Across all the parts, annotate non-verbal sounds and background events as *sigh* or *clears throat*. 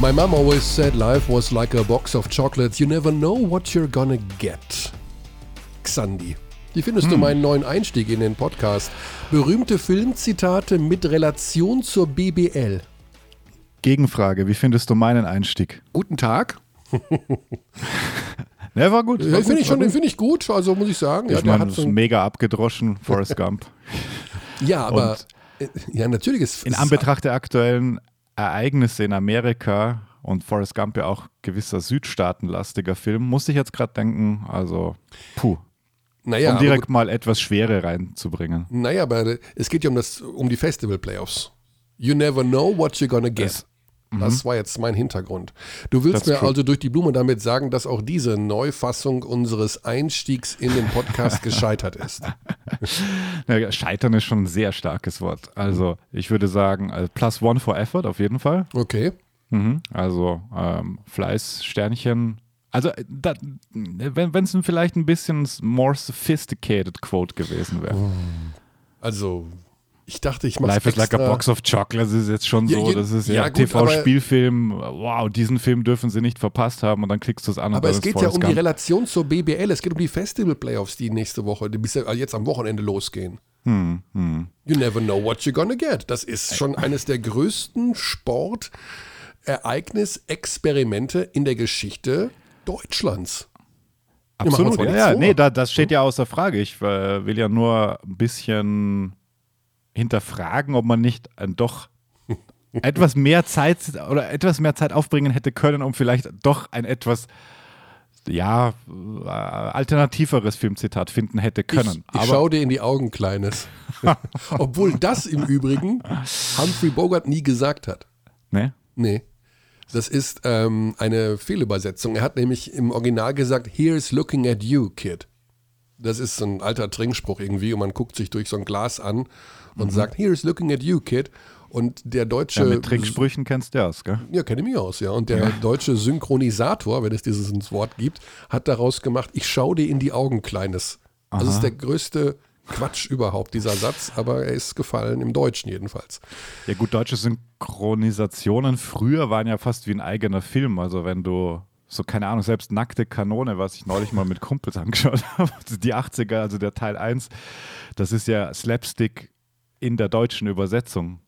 My mom always said life was like a box of chocolates. You never know what you're gonna get. Xandi. Wie findest hm. du meinen neuen Einstieg in den Podcast? Berühmte Filmzitate mit Relation zur BBL. Gegenfrage, wie findest du meinen Einstieg? Guten Tag. *laughs* Ne, war gut. Ja, finde ich schon, den finde ich gut, also muss ich sagen. Ich ja, meine, das ist mega abgedroschen, Forrest Gump. *laughs* ja, aber Und äh, ja, natürlich ist In Anbetracht der aktuellen Ereignisse in Amerika und Forrest Gump ja auch gewisser südstaatenlastiger Film, musste ich jetzt gerade denken, also puh. Naja, um direkt mal etwas Schwere reinzubringen. Naja, aber es geht ja um, das, um die Festival-Playoffs. You never know what you're gonna get. Das, das mhm. war jetzt mein Hintergrund. Du willst mir true. also durch die Blume damit sagen, dass auch diese Neufassung unseres Einstiegs in den Podcast *laughs* gescheitert ist. *laughs* ja, scheitern ist schon ein sehr starkes Wort. Also ich würde sagen, also plus one for effort auf jeden Fall. Okay. Mhm. Also ähm, Fleiß, Sternchen. Also äh, da, wenn es vielleicht ein bisschen more sophisticated Quote gewesen wäre. Also ich dachte, ich mache Life is like a box of chocolates ist jetzt schon so. das ist ja, ja TV-Spielfilm. Wow, diesen Film dürfen sie nicht verpasst haben und dann klickst du es an. Aber es geht ja um die Relation zur BBL. Es geht um die Festival-Playoffs, die nächste Woche, die bis jetzt am Wochenende losgehen. Hm, hm. You never know what you're gonna get. Das ist schon eines der größten Sportereignis-Experimente in der Geschichte Deutschlands. Absolut, ja, ja. Nee, da, das steht ja außer Frage. Ich äh, will ja nur ein bisschen hinterfragen, ob man nicht äh, doch *laughs* etwas mehr Zeit oder etwas mehr Zeit aufbringen hätte können, um vielleicht doch ein etwas ja, äh, alternativeres Filmzitat finden hätte können. Ich, ich schau dir in die Augen, Kleines. *laughs* *laughs* Obwohl das im Übrigen Humphrey Bogart nie gesagt hat. Nee? Nee. Das ist ähm, eine Fehlübersetzung. Er hat nämlich im Original gesagt, Here's looking at you, kid. Das ist so ein alter Trinkspruch irgendwie und man guckt sich durch so ein Glas an und mhm. sagt, Here's looking at you, kid. Und der deutsche. Ja, mit Tricksprüchen kennst du aus, gell? Ja, kenne ich mich aus, ja. Und der ja. deutsche Synchronisator, wenn es dieses Wort gibt, hat daraus gemacht, ich schau dir in die Augen, Kleines. Aha. Das ist der größte Quatsch überhaupt, dieser Satz, aber er ist gefallen, im Deutschen jedenfalls. Ja, gut, deutsche Synchronisationen früher waren ja fast wie ein eigener Film. Also, wenn du so, keine Ahnung, selbst Nackte Kanone, was ich neulich mal mit Kumpels angeschaut *laughs* habe, die 80er, also der Teil 1, das ist ja Slapstick in der deutschen Übersetzung.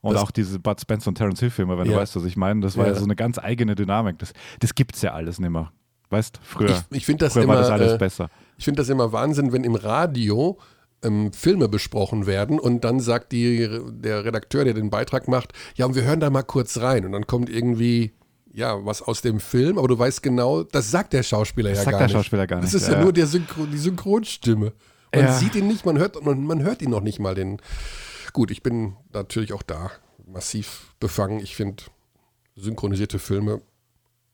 Und das auch diese Bud Spencer und Terence Hill Filme, wenn ja. du weißt, was ich meine, das war ja. ja, so eine ganz eigene Dynamik. Das, das gibt es ja alles nicht mehr. Weißt, früher, ich, ich das früher immer, war das alles äh, besser. Ich finde das immer Wahnsinn, wenn im Radio ähm, Filme besprochen werden und dann sagt die, der Redakteur, der den Beitrag macht, ja, und wir hören da mal kurz rein und dann kommt irgendwie ja, was aus dem Film, aber du weißt genau, das sagt der Schauspieler das ja sagt gar der Schauspieler gar nicht. Das ist ja, ja nur Synchron, die Synchronstimme. Man ja. sieht ihn nicht, man hört, man hört ihn noch nicht mal, den, Gut, ich bin natürlich auch da massiv befangen. Ich finde synchronisierte Filme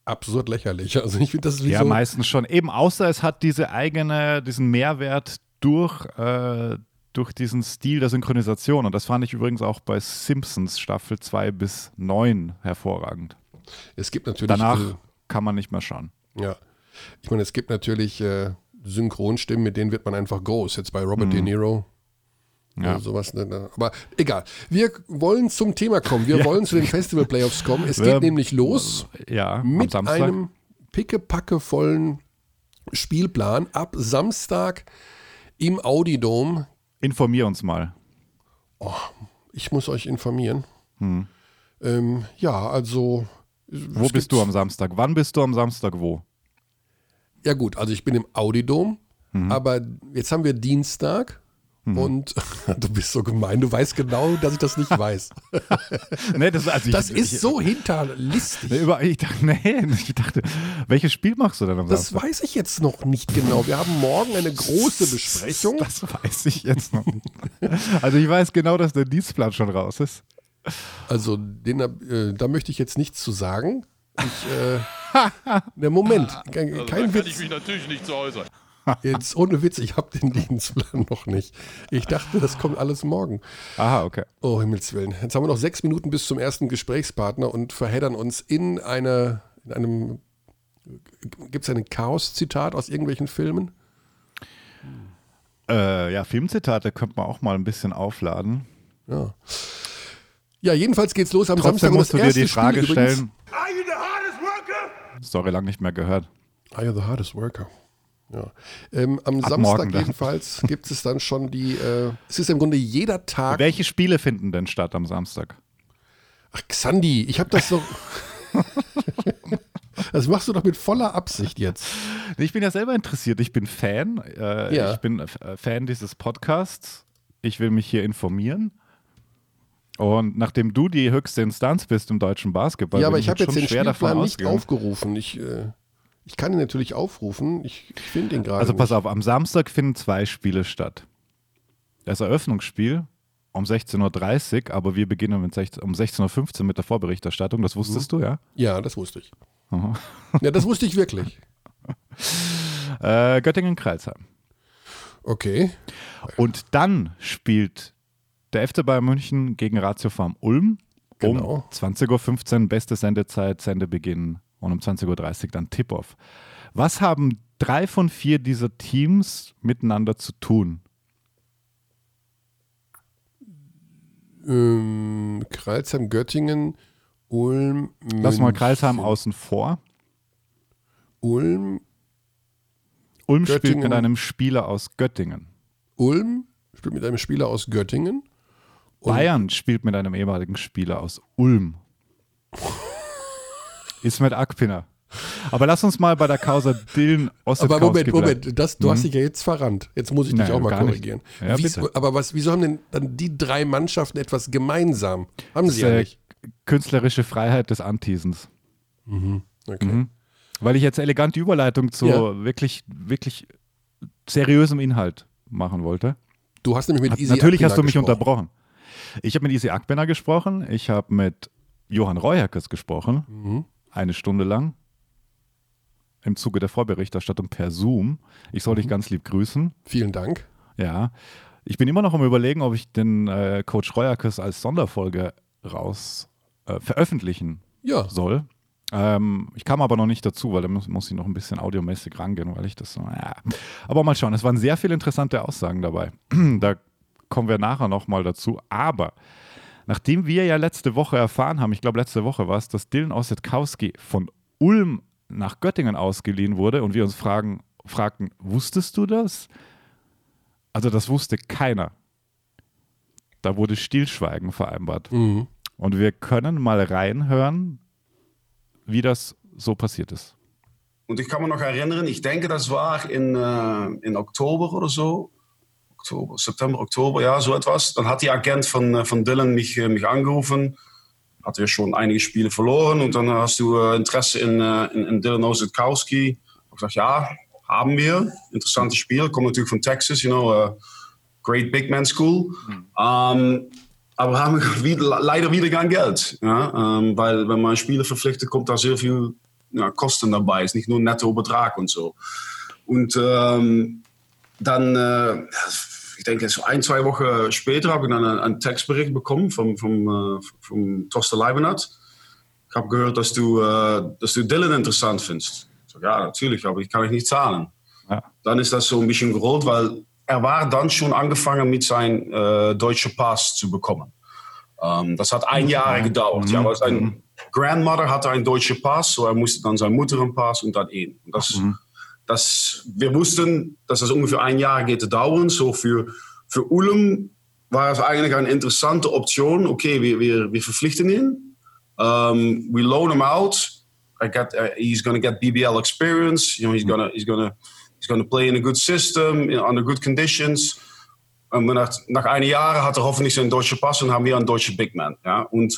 absurd lächerlich. Also ich finde das Ja, so meistens schon. Eben außer es hat diese eigene, diesen Mehrwert durch, äh, durch diesen Stil der Synchronisation. Und das fand ich übrigens auch bei Simpsons Staffel 2 bis 9 hervorragend. Es gibt natürlich. Danach äh, kann man nicht mehr schauen. Ja. Ich meine, es gibt natürlich äh, Synchronstimmen, mit denen wird man einfach groß. Jetzt bei Robert mhm. De Niro ja. Oder sowas. Ne, ne. Aber egal. Wir wollen zum Thema kommen. Wir *laughs* ja. wollen zu den Festival Playoffs kommen. Es geht nämlich los ja, mit einem pickepackevollen Spielplan ab Samstag im Audi Dome. Informier uns mal. Oh, ich muss euch informieren. Hm. Ähm, ja, also. Wo bist du am Samstag? Wann bist du am Samstag wo? Ja, gut, also ich bin im Audi Dome, mhm. aber jetzt haben wir Dienstag Mhm. Und *laughs* du bist so gemein, du weißt genau, dass ich das nicht weiß. *laughs* nee, das, also das ich, ist ich, so hinterlistig. Nee, ich, dachte, nee, *laughs* ich dachte, welches Spiel machst du denn am Das weiß ich jetzt noch nicht genau. Wir haben morgen eine große Besprechung. Das weiß ich jetzt noch nicht. Also ich weiß genau, dass der Dienstplan schon raus ist. Also den, äh, da möchte ich jetzt nichts zu sagen. Ich, äh, *laughs* der Moment, kein, also kein da Witz. kann ich mich natürlich nicht zu äußern. *laughs* Jetzt ohne Witz, ich habe den Dienstplan noch nicht. Ich dachte, das kommt alles morgen. Aha, okay. Oh, Himmels Willen. Jetzt haben wir noch sechs Minuten bis zum ersten Gesprächspartner und verheddern uns in, eine, in einem. Gibt es ein Chaos-Zitat aus irgendwelchen Filmen? Äh, ja, Filmzitate könnte man auch mal ein bisschen aufladen. Ja. Ja, jedenfalls geht's los am Trotzdem Samstag. musst du dir die Frage stellen. Are Story lang nicht mehr gehört. Ah ja, the hardest worker. Ja. Ähm, am Ab Samstag jedenfalls gibt es dann schon die, äh, es ist im Grunde jeder Tag. Welche Spiele finden denn statt am Samstag? Ach, Xandi, ich habe das doch. *laughs* das machst du doch mit voller Absicht jetzt. Ich bin ja selber interessiert. Ich bin Fan. Äh, Ja. Ich bin äh, Fan dieses Podcasts. Ich will mich hier informieren. Und nachdem du die höchste Instanz bist im deutschen Basketball, ja, aber bin ich habe jetzt den Spielplan nicht aufgerufen. Ich, äh, ich kann ihn natürlich aufrufen. Ich, ich finde ihn gerade Also pass nicht. auf, am Samstag finden zwei Spiele statt. Das Eröffnungsspiel um 16.30 Uhr, aber wir beginnen mit 16, um 16.15 Uhr mit der Vorberichterstattung. Das wusstest Mhm. du, ja? Ja, das wusste ich. Aha. *laughs* Ja, das wusste ich wirklich. *laughs* Äh, Göttingen-Kreilsheim. Okay. Und dann spielt der FC Bayern München gegen Ratio Farm Ulm Genau. um 20.15 Uhr, beste Sendezeit, Sendebeginn und um 20.30 Uhr dann Tip-Off. Was haben drei von vier dieser Teams miteinander zu tun? Ähm, Kreilsheim, Göttingen, Ulm, Lass mal München. Kreilsheim außen vor. Ulm, Ulm spielt Göttingen. mit einem Spieler aus Göttingen. Ulm spielt mit einem Spieler aus Göttingen. Und- Bayern spielt mit einem ehemaligen Spieler aus Ulm. Ismet Akpiner. Aber lass uns mal bei der Causa Dillen Aber Ossetkowski Moment. Moment, das, du hast dich ja jetzt verrannt. Jetzt muss ich dich Nein, auch mal korrigieren. Ja, bitte. aber was, wieso haben denn dann die drei Mannschaften etwas gemeinsam? Haben sie Das, ja äh, nicht. Künstlerische Freiheit des Antiesens. Okay. Mhm. Weil ich jetzt elegant die Überleitung zu Ja. wirklich, wirklich seriösem Inhalt machen wollte. Du hast nämlich mit Hat- Easy Natürlich hast du Akpina mich gesprochen. unterbrochen. Ich habe mit Easy Akbener gesprochen, ich habe mit Johann Reuerkes gesprochen, Mhm. eine Stunde lang, im Zuge der Vorberichterstattung per Zoom. Ich soll dich Mhm. ganz lieb grüßen. Vielen Dank. Ja, ich bin immer noch am Überlegen, ob ich den äh, Coach Reuerkes als Sonderfolge raus äh, veröffentlichen Ja, soll. Ähm, ich kam aber noch nicht dazu, weil da muss, muss ich noch ein bisschen audiomäßig rangehen, weil ich das so, ja. Aber mal schauen, es waren sehr viele interessante Aussagen dabei. *clears throat* da kommen wir nachher nochmal dazu. Aber nachdem wir ja letzte Woche erfahren haben, ich glaube letzte Woche war es, dass Dylan Ossetkowski von Ulm nach Göttingen ausgeliehen wurde und wir uns fragen, fragten, wusstest du das? Also das wusste keiner. Da wurde Stillschweigen vereinbart. Mhm. Und wir können mal reinhören, wie das so passiert ist. Und ich kann me noch erinnern, ich denke, das war in, äh, in Oktober oder so. Oktober, September, Oktober, ja, so etwas. Dann hat die Agent von, äh, von Dylan mich, äh, mich angerufen. Hatte ja schon einige Spiele verloren. Und dann hast du äh, Interesse in, in, in Dylan Osetkowski. Ich gesagt, ja, haben wir. Interessantes Spiel. Kommt natürlich von Texas, you know, uh, great big man school. Ähm, aber wir haben *laughs* wieder, leider wieder kein Geld. Ja? Ähm, weil wenn man Spieler verpflichtet, kommt da sehr viel ja, Kosten dabei. Es ist nicht nur netto Betrag und so. Und ähm, dann, äh, ich denke, so ein, zwei Wochen später habe ich dann einen, Textbericht bekommen vom, vom, äh, vom Torsten Leibenhardt. Ich habe gehört, dass du, äh, dass du Dylan interessant findest. Sag, ja, natürlich, aber ich kann ich nicht zahlen. Ja. Dann ist das so ein bisschen gerollt, weil er war dann schon angefangen mit seinem äh, deutschen Pass zu bekommen. Ähm, das hat ein Jahr gedauert. Ja, weil sein Grandmother hatte einen deutschen Pass, so er musste dann seine Mutter einen Pass und dann ihn. Und das, das, wir wussten, dass das ungefähr ein Jahr geht dauern. So für, für Ulm war es eigentlich eine interessante Option. Okay, wir, wir, wir verpflichten ihn. Um, we loan him out. I got, uh, he's going to get BBL experience. You know, he's going to he's going to he's going to play in a good system, in, under good conditions. Und nach, nach einem Jahr hat er hoffentlich seinen deutschen Pass und haben wir einen deutschen Big Man. Ja? Und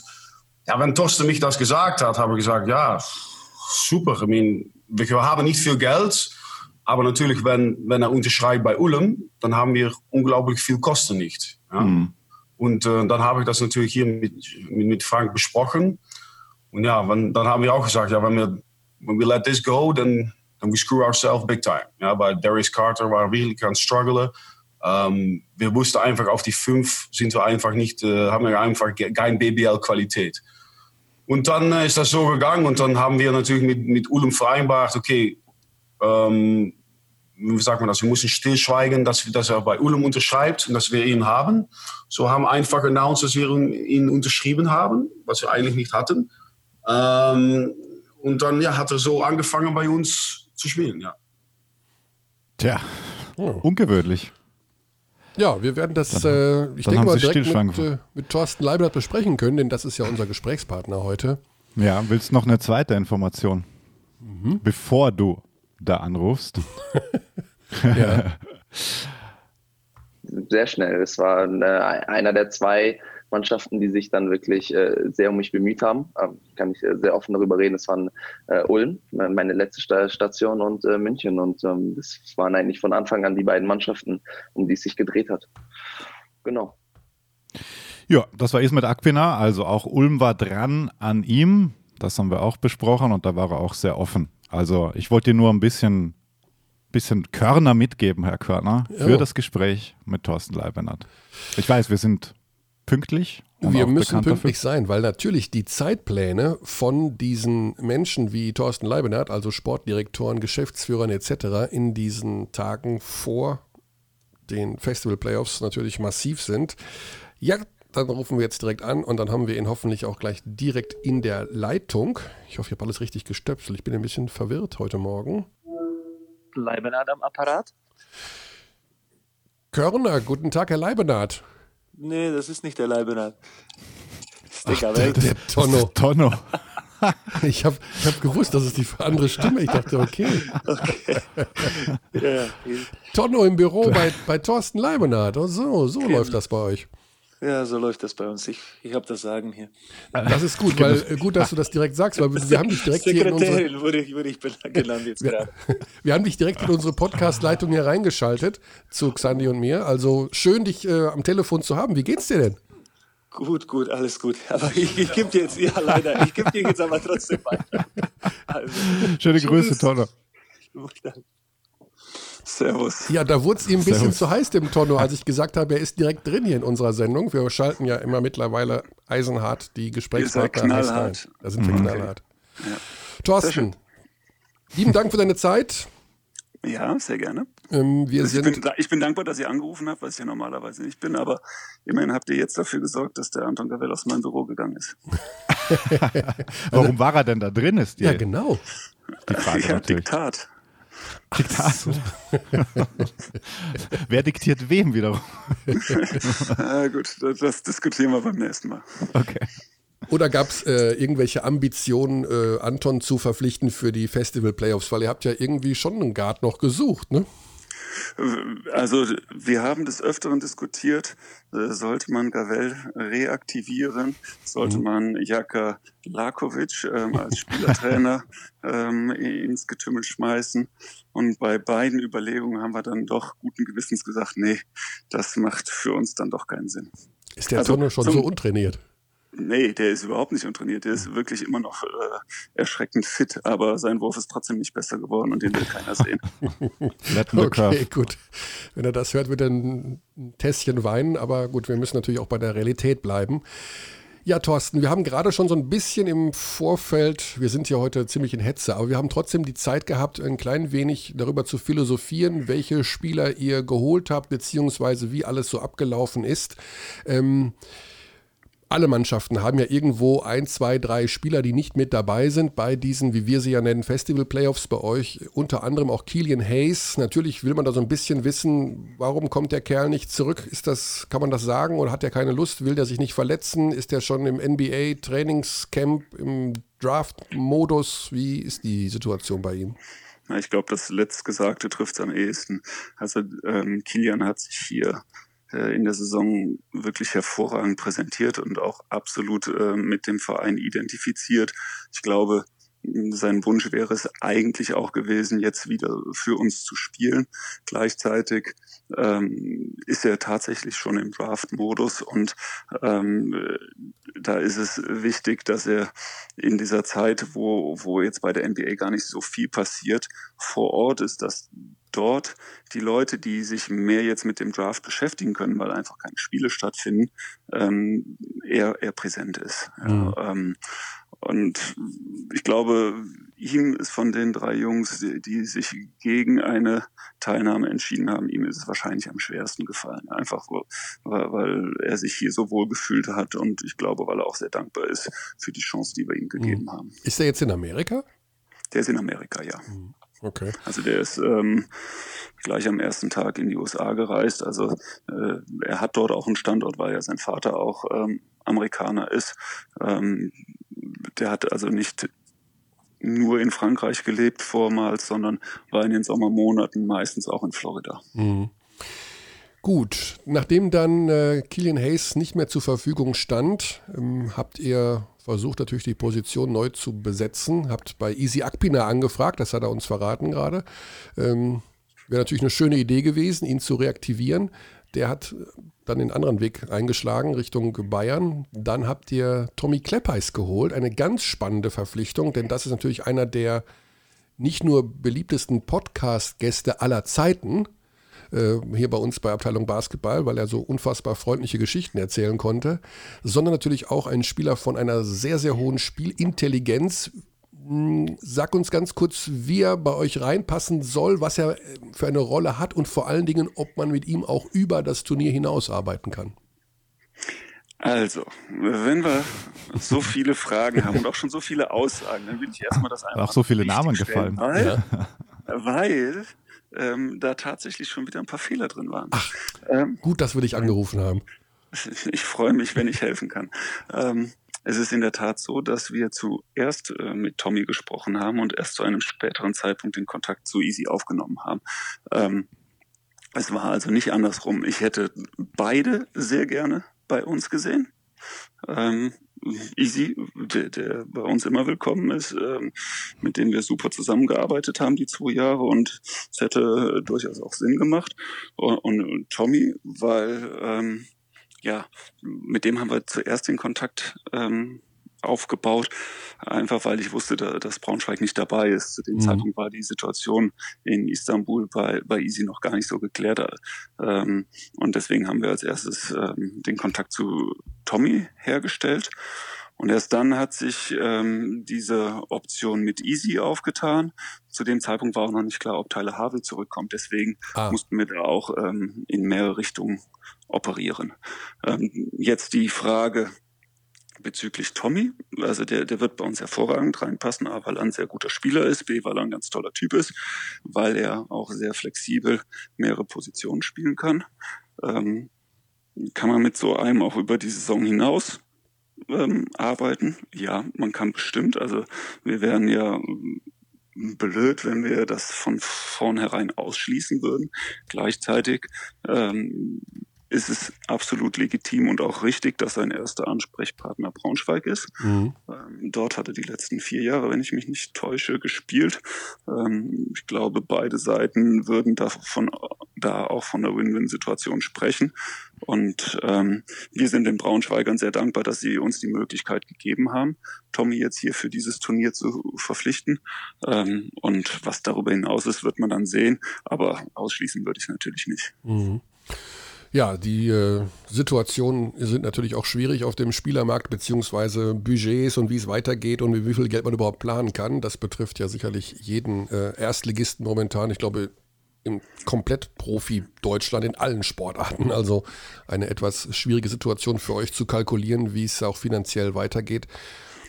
ja, wenn Torsten mich das gesagt hat, habe ich gesagt, ja, super. I mean, wir haben nicht viel Geld, aber natürlich, wenn, wenn er unterschreibt bei Ulm, dann haben wir unglaublich viel Kosten nicht. Ja? Und äh, dann habe ich das natürlich hier mit, mit, mit Frank besprochen. Und ja, wenn, dann haben wir auch gesagt, ja, wenn wir, when we let this go, then, then we screw ourselves big time. Ja, bei Darius Carter war wirklich aan strugglen. Ähm, wir wussten einfach, auf die fünf sind wir einfach nicht, äh, haben wir einfach ge- kein BBL-Qualität. Und dann äh, ist das so gegangen und dann haben wir natürlich mit, mit Ulm vereinbart, okay, ähm, wie sagt man das, wir müssen stillschweigen, dass, wir- dass er bei Ulm unterschreibt und dass wir ihn haben. So haben einfach announced, dass wir ihn, unterschrieben haben, was wir eigentlich nicht hatten. Ähm, und dann ja, hat er so angefangen bei uns zu spielen, ja. Tja, oh. ungewöhnlich. Ja, wir werden das, dann, äh, ich denke mal, direkt mit, äh, mit Thorsten Leibert besprechen können, denn das ist ja unser Gesprächspartner heute. Ja, willst du noch eine zweite Information? Mhm. Bevor du da anrufst. *laughs* ja. Sehr schnell. Es war äh, einer der zwei Mannschaften, die sich dann wirklich äh, sehr um mich bemüht haben. Ähm, kann ich äh, sehr offen darüber reden. Es waren äh, Ulm, meine letzte Sta Station, und äh, München. Und ähm, das waren eigentlich von Anfang an die beiden Mannschaften, um die es sich gedreht hat. Genau. Ja, das war Ismet Akpina. Also auch Ulm war dran an ihm. Das haben wir auch besprochen und da war er auch sehr offen. Also ich wollte dir nur ein bisschen, bisschen Körner mitgeben, Herr Körner, für ja. das Gespräch mit Thorsten Leibenert. Ich weiß, wir sind pünktlich. Wir müssen pünktlich dafür. sein, weil natürlich die Zeitpläne von diesen Menschen wie Thorsten Leibenhardt, also Sportdirektoren, Geschäftsführern etc., in diesen Tagen vor den Festival Playoffs natürlich massiv sind. Ja, dann rufen wir jetzt direkt an und dann haben wir ihn hoffentlich auch gleich direkt in der Leitung. Ich hoffe, ich habe alles richtig gestöpselt. Ich bin ein bisschen verwirrt heute Morgen. Leibenhardt am Apparat. Körner, guten Tag, Herr Leibenhardt. Nee, das ist nicht der Leibenhardt. Das Ach, der, der Tonno. Tonno. *laughs* ich habe ich hab gewusst, das ist die andere Stimme. Ich dachte, okay. okay. *laughs* ja. Tonno im Büro bei, bei Thorsten Leibenhardt. Oh, so, so okay. läuft das bei euch. Ja, so läuft das bei uns. Ich, ich habe das Sagen hier. Das ist gut, weil äh, gut, dass du das direkt sagst, weil wir, wir haben dich direkt hier in unsere, wurde ich, wurde ich genannt jetzt gerade. *laughs* Wir haben dich direkt in unsere Podcast-Leitung hier reingeschaltet zu Xandi und mir. Also schön, dich äh, am Telefon zu haben. Wie geht's dir denn? Gut, gut, alles gut. Aber ich, ich gebe dir jetzt, ja leider, ich gebe dir jetzt aber trotzdem weiter. *laughs* Also, Schöne Grüße, Tonno. Servus. Ja, da wurde es ihm ein bisschen Servus. zu heiß, dem Tonno, als ich gesagt habe, er ist direkt drin hier in unserer Sendung. Wir schalten ja immer mittlerweile eisenhart die Gesprächspartner ein. Da sind wir mhm. knallhart. Ja. Thorsten, lieben Dank für deine Zeit. Ja, sehr gerne. Ähm, wir ich, bin, ich, bin, dankbar, dass ihr angerufen habt, was ich ja normalerweise nicht bin, aber immerhin habt ihr jetzt dafür gesorgt, dass der Anton Gavel aus meinem Büro gegangen ist. *laughs* Warum war er denn da drin? Ist die, ja, genau. Die Frage ja, Diktat. Diktat. So. *laughs* Wer diktiert wem wiederum? *laughs* ah, gut, das, das, diskutieren wir beim nächsten Mal. Okay. Oder gab es äh, irgendwelche Ambitionen, äh, Anton zu verpflichten für die Festival-Playoffs? Weil ihr habt ja irgendwie schon einen Guard noch gesucht, ne? Also wir haben des Öfteren diskutiert, äh, sollte man Gavel reaktivieren, sollte mhm. man Jaka Lakovic ähm, als Spielertrainer *laughs* ähm, ins Getümmel schmeißen. Und bei beiden Überlegungen haben wir dann doch guten Gewissens gesagt, nee, das macht für uns dann doch keinen Sinn. Ist der also, Tonne schon so untrainiert? Nee, der ist überhaupt nicht untrainiert. Der ist wirklich immer noch äh, erschreckend fit, aber sein Wurf ist trotzdem nicht besser geworden und den will keiner sehen. *laughs* okay, gut. Wenn er das hört, wird er ein Tässchen weinen, aber gut, wir müssen natürlich auch bei der Realität bleiben. Ja, Thorsten, wir haben gerade schon so ein bisschen im Vorfeld, wir sind ja heute ziemlich in Hetze, aber wir haben trotzdem die Zeit gehabt, ein klein wenig darüber zu philosophieren, welche Spieler ihr geholt habt, beziehungsweise wie alles so abgelaufen ist. Ähm, alle Mannschaften haben ja irgendwo ein, zwei, drei Spieler, die nicht mit dabei sind bei diesen, wie wir sie ja nennen, Festival-Playoffs bei euch. Unter anderem auch Killian Hayes. Natürlich will man da so ein bisschen wissen, warum kommt der Kerl nicht zurück? Ist das, kann man das sagen oder hat er keine Lust? Will der sich nicht verletzen? Ist er schon im NBA-Trainingscamp, im Draft-Modus? Wie ist die Situation bei ihm? Ich glaube, das Letztgesagte trifft es am ehesten. Also ähm, Kilian hat sich hier in der Saison wirklich hervorragend präsentiert und auch absolut äh, mit dem Verein identifiziert. Ich glaube, sein Wunsch wäre es eigentlich auch gewesen, jetzt wieder für uns zu spielen. Gleichzeitig ähm, ist er tatsächlich schon im Draft-Modus und ähm, da ist es wichtig, dass er in dieser Zeit, wo, wo jetzt bei der NBA gar nicht so viel passiert, vor Ort ist, dass dort die Leute, die sich mehr jetzt mit dem Draft beschäftigen können, weil einfach keine Spiele stattfinden, ähm, eher, eher präsent ist. Mhm. Ja, ähm, und ich glaube, ihm ist von den drei Jungs, die, die, sich gegen eine Teilnahme entschieden haben, ihm ist es wahrscheinlich am schwersten gefallen. Einfach weil, weil er sich hier so wohl gefühlt hat und ich glaube, weil er auch sehr dankbar ist für die Chance, die wir ihm gegeben mhm. haben. Ist er jetzt in Amerika? Der ist in Amerika, ja. Mhm. Okay. Also der ist ähm, gleich am ersten Tag in die USA gereist. Also äh, er hat dort auch einen Standort, weil ja sein Vater auch ähm, Amerikaner ist. Ähm, der hat also nicht nur in Frankreich gelebt vormals, sondern war in den Sommermonaten meistens auch in Florida. Mhm. Gut, nachdem dann äh, Killian Hayes nicht mehr zur Verfügung stand, ähm, habt ihr versucht natürlich die Position neu zu besetzen, habt bei Easy Akpina angefragt, das hat er uns verraten gerade. Ähm, Wäre natürlich eine schöne Idee gewesen, ihn zu reaktivieren. Der hat dann den anderen Weg eingeschlagen Richtung Bayern. Dann habt ihr Tommy Kleppeis geholt, eine ganz spannende Verpflichtung, denn das ist natürlich einer der nicht nur beliebtesten Podcast-Gäste aller Zeiten, äh, hier bei uns bei Abteilung Basketball, weil er so unfassbar freundliche Geschichten erzählen konnte, sondern natürlich auch ein Spieler von einer sehr, sehr hohen Spielintelligenz, hm, sag uns ganz kurz, wie er bei euch reinpassen soll, was er äh, für eine Rolle hat und vor allen Dingen, ob man mit ihm auch über das Turnier hinaus arbeiten kann. Also, wenn wir so viele Fragen haben und auch schon so viele Aussagen, dann will ich erstmal das einfach. Auch so viele Namen gefallen. Weil, ja. weil ähm, da tatsächlich schon wieder ein paar Fehler drin waren. Ach, ähm, gut, dass wir dich angerufen haben. *laughs* Ich freue mich, wenn ich helfen kann. Ähm, es ist in der Tat so, dass wir zuerst äh, mit Tommy gesprochen haben und erst zu einem späteren Zeitpunkt den Kontakt zu Easy aufgenommen haben. Ähm, es war also nicht andersrum. Ich hätte beide sehr gerne bei uns gesehen. Ähm, Easy, der, der bei uns immer willkommen ist, ähm, mit dem wir super zusammengearbeitet haben die zwei Jahre und es hätte durchaus auch Sinn gemacht. Und, und Tommy, weil ähm, ja, mit dem haben wir zuerst den Kontakt ähm, aufgebaut, einfach weil ich wusste, da, dass Braunschweig nicht dabei ist. Zu dem mhm. Zeitpunkt war die Situation in Istanbul bei, bei Easy noch gar nicht so geklärt. Ähm, und deswegen haben wir als erstes ähm, den Kontakt zu Tommy hergestellt. Und erst dann hat sich ähm, diese Option mit Easy aufgetan. Zu dem Zeitpunkt war auch noch nicht klar, ob Tyler Harvey zurückkommt. Deswegen ah. mussten wir da auch ähm, in mehrere Richtungen operieren. Ähm, jetzt die Frage bezüglich Tommy. Also der, der wird bei uns hervorragend reinpassen, A, weil er ein sehr guter Spieler ist, B, weil er ein ganz toller Typ ist, weil er auch sehr flexibel mehrere Positionen spielen kann. Ähm, kann man mit so einem auch über die Saison hinaus ähm, arbeiten? Ja, man kann bestimmt. Also wir wären ja ähm, blöd, wenn wir das von vornherein ausschließen würden. Gleichzeitig ähm, ist es absolut legitim und auch richtig, dass sein erster Ansprechpartner Braunschweig ist. Mhm. Ähm, dort hat er die letzten vier Jahre, wenn ich mich nicht täusche, gespielt. Ähm, ich glaube, beide Seiten würden davon, da auch von der Win-Win-Situation sprechen. Und ähm, wir sind den Braunschweigern sehr dankbar, dass sie uns die Möglichkeit gegeben haben, Tommy jetzt hier für dieses Turnier zu verpflichten. Und was darüber hinaus ist, wird man dann sehen. Aber ausschließen würde ich es natürlich nicht. Mhm. Ja, die äh, Situationen sind natürlich auch schwierig auf dem Spielermarkt, beziehungsweise Budgets und wie es weitergeht und wie viel Geld man überhaupt planen kann. Das betrifft ja sicherlich jeden äh, Erstligisten momentan. Ich glaube, im komplett Profi Deutschland in allen Sportarten. *laughs* Also eine etwas schwierige Situation für euch zu kalkulieren, wie es auch finanziell weitergeht.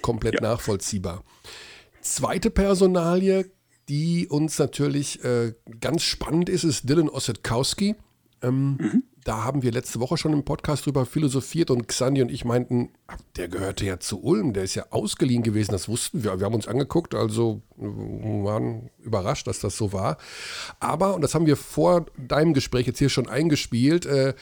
Komplett ja. nachvollziehbar. Zweite Personalie, die uns natürlich äh, ganz spannend ist, ist Dylan Ossetkowski. Ähm, mhm da haben wir letzte Woche schon im Podcast drüber philosophiert und Xandi und ich meinten, der gehörte ja zu Ulm, der ist ja ausgeliehen gewesen, das wussten wir. Wir haben uns angeguckt, also waren überrascht, dass das so war. Aber, und das haben wir vor deinem Gespräch jetzt hier schon eingespielt, äh,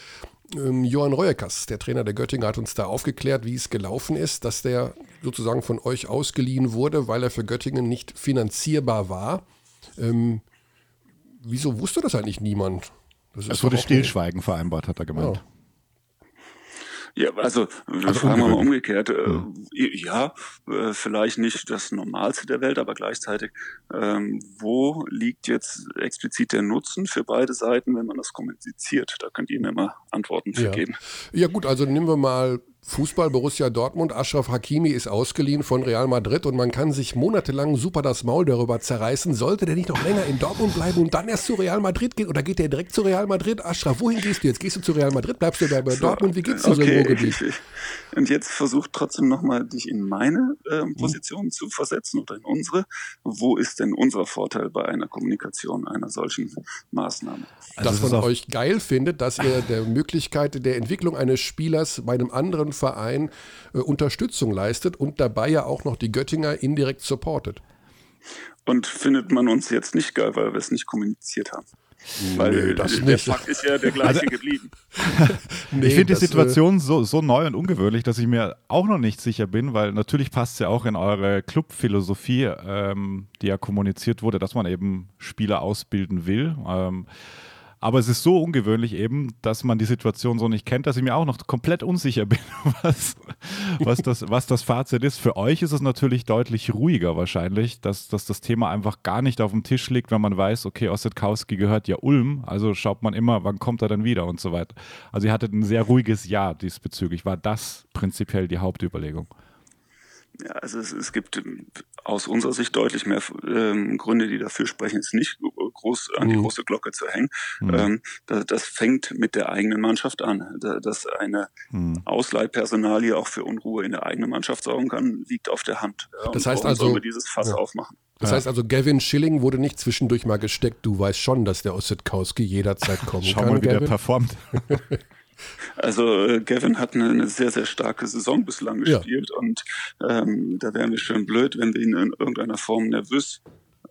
ähm, Johann Reueckers, der Trainer der Göttinger, hat uns da aufgeklärt, wie es gelaufen ist, dass der sozusagen von euch ausgeliehen wurde, weil er für Göttingen nicht finanzierbar war. Ähm, wieso wusste das eigentlich niemand? Es wurde Stillschweigen vereinbart, hat er gemeint. Ja. Ja, also, also fragen wir mal umgekehrt. Äh, ja, äh, vielleicht nicht das Normalste der Welt, aber gleichzeitig, ähm, wo liegt jetzt explizit der Nutzen für beide Seiten, wenn man das kommuniziert? Da könnt ihr mir mal Antworten für ja. geben. Ja gut, also nehmen wir mal Fußball Borussia Dortmund, Ashraf Hakimi ist ausgeliehen von Real Madrid und man kann sich monatelang super das Maul darüber zerreißen. Sollte der nicht noch länger in Dortmund bleiben und dann erst zu Real Madrid gehen? Oder geht der direkt zu Real Madrid? Ashraf, wohin gehst du jetzt? Gehst du zu Real Madrid? Bleibst du bei so, Dortmund? Wie geht's dir okay. so im Ruhrgebiet? *laughs* Und jetzt versucht trotzdem nochmal dich in meine äh, Position mhm. zu versetzen oder in unsere. Wo ist denn unser Vorteil bei einer Kommunikation einer solchen Maßnahme? Also dass man euch geil findet, dass ihr der Möglichkeit der Entwicklung eines Spielers bei einem anderen Verein äh, Unterstützung leistet und dabei ja auch noch die Göttinger indirekt supportet. Und findet man uns jetzt nicht geil, weil wir es nicht kommuniziert haben? Weil nee, das der nicht. Fakt ist ja der gleiche also, geblieben. *laughs* nee, ich finde die Situation äh, so, so neu und ungewöhnlich, dass ich mir auch noch nicht sicher bin, weil natürlich passt es ja auch in eure Clubphilosophie, ähm, die ja kommuniziert wurde, dass man eben Spieler ausbilden will. Ähm, aber es ist so ungewöhnlich eben, dass man die Situation so nicht kennt, dass ich mir auch noch komplett unsicher *laughs* bin, was, was, das, was das Fazit ist. Für euch ist es natürlich deutlich ruhiger wahrscheinlich, dass, dass das Thema einfach gar nicht auf dem Tisch liegt, wenn man weiß, okay, Ossetkowski gehört ja Ulm, also schaut man immer, wann kommt er dann wieder und so weiter. Also ihr hattet ein sehr ruhiges Jahr diesbezüglich. War das prinzipiell die Hauptüberlegung? Ja, also es, es gibt ähm, aus unserer Sicht deutlich mehr ähm, Gründe, die dafür sprechen, es nicht groß an die mhm. große Glocke zu hängen. Mhm. Ähm, das, das, fängt mit der eigenen Mannschaft an. Da, dass eine mhm. Ausleihpersonalie auch für Unruhe in der eigenen Mannschaft sorgen kann, liegt auf der Hand. Ja, das heißt also, wir dieses Fass ja. aufmachen. Das ja. heißt also, Gavin Schilling wurde nicht zwischendurch mal gesteckt. Du weißt schon, dass der Ossetkowski jederzeit kommen Schau kann. Schau mal, wie Gavin. der performt. *laughs* Also äh, Gavin hat eine, eine, sehr, sehr starke Saison bislang gespielt ja. und ähm, da wären wir schön blöd, wenn wir ihn in irgendeiner Form nervös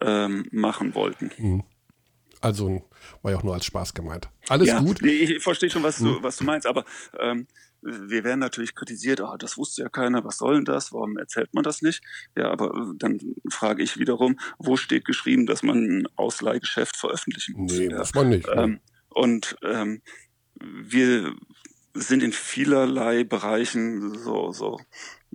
ähm, machen wollten. Mhm. Also war ja auch nur als Spaß gemeint. Alles ja, gut. Ich, ich verstehe schon, was, mhm. du, was du meinst, aber ähm, wir werden natürlich kritisiert, oh, das wusste ja keiner, was soll denn das, warum erzählt man das nicht? Ja, aber äh, dann frage ich wiederum, wo steht geschrieben, dass man ein Ausleihgeschäft veröffentlichen muss? Nee, ja. muss man nicht. Ähm, und ähm, wir sind in vielerlei Bereichen so, so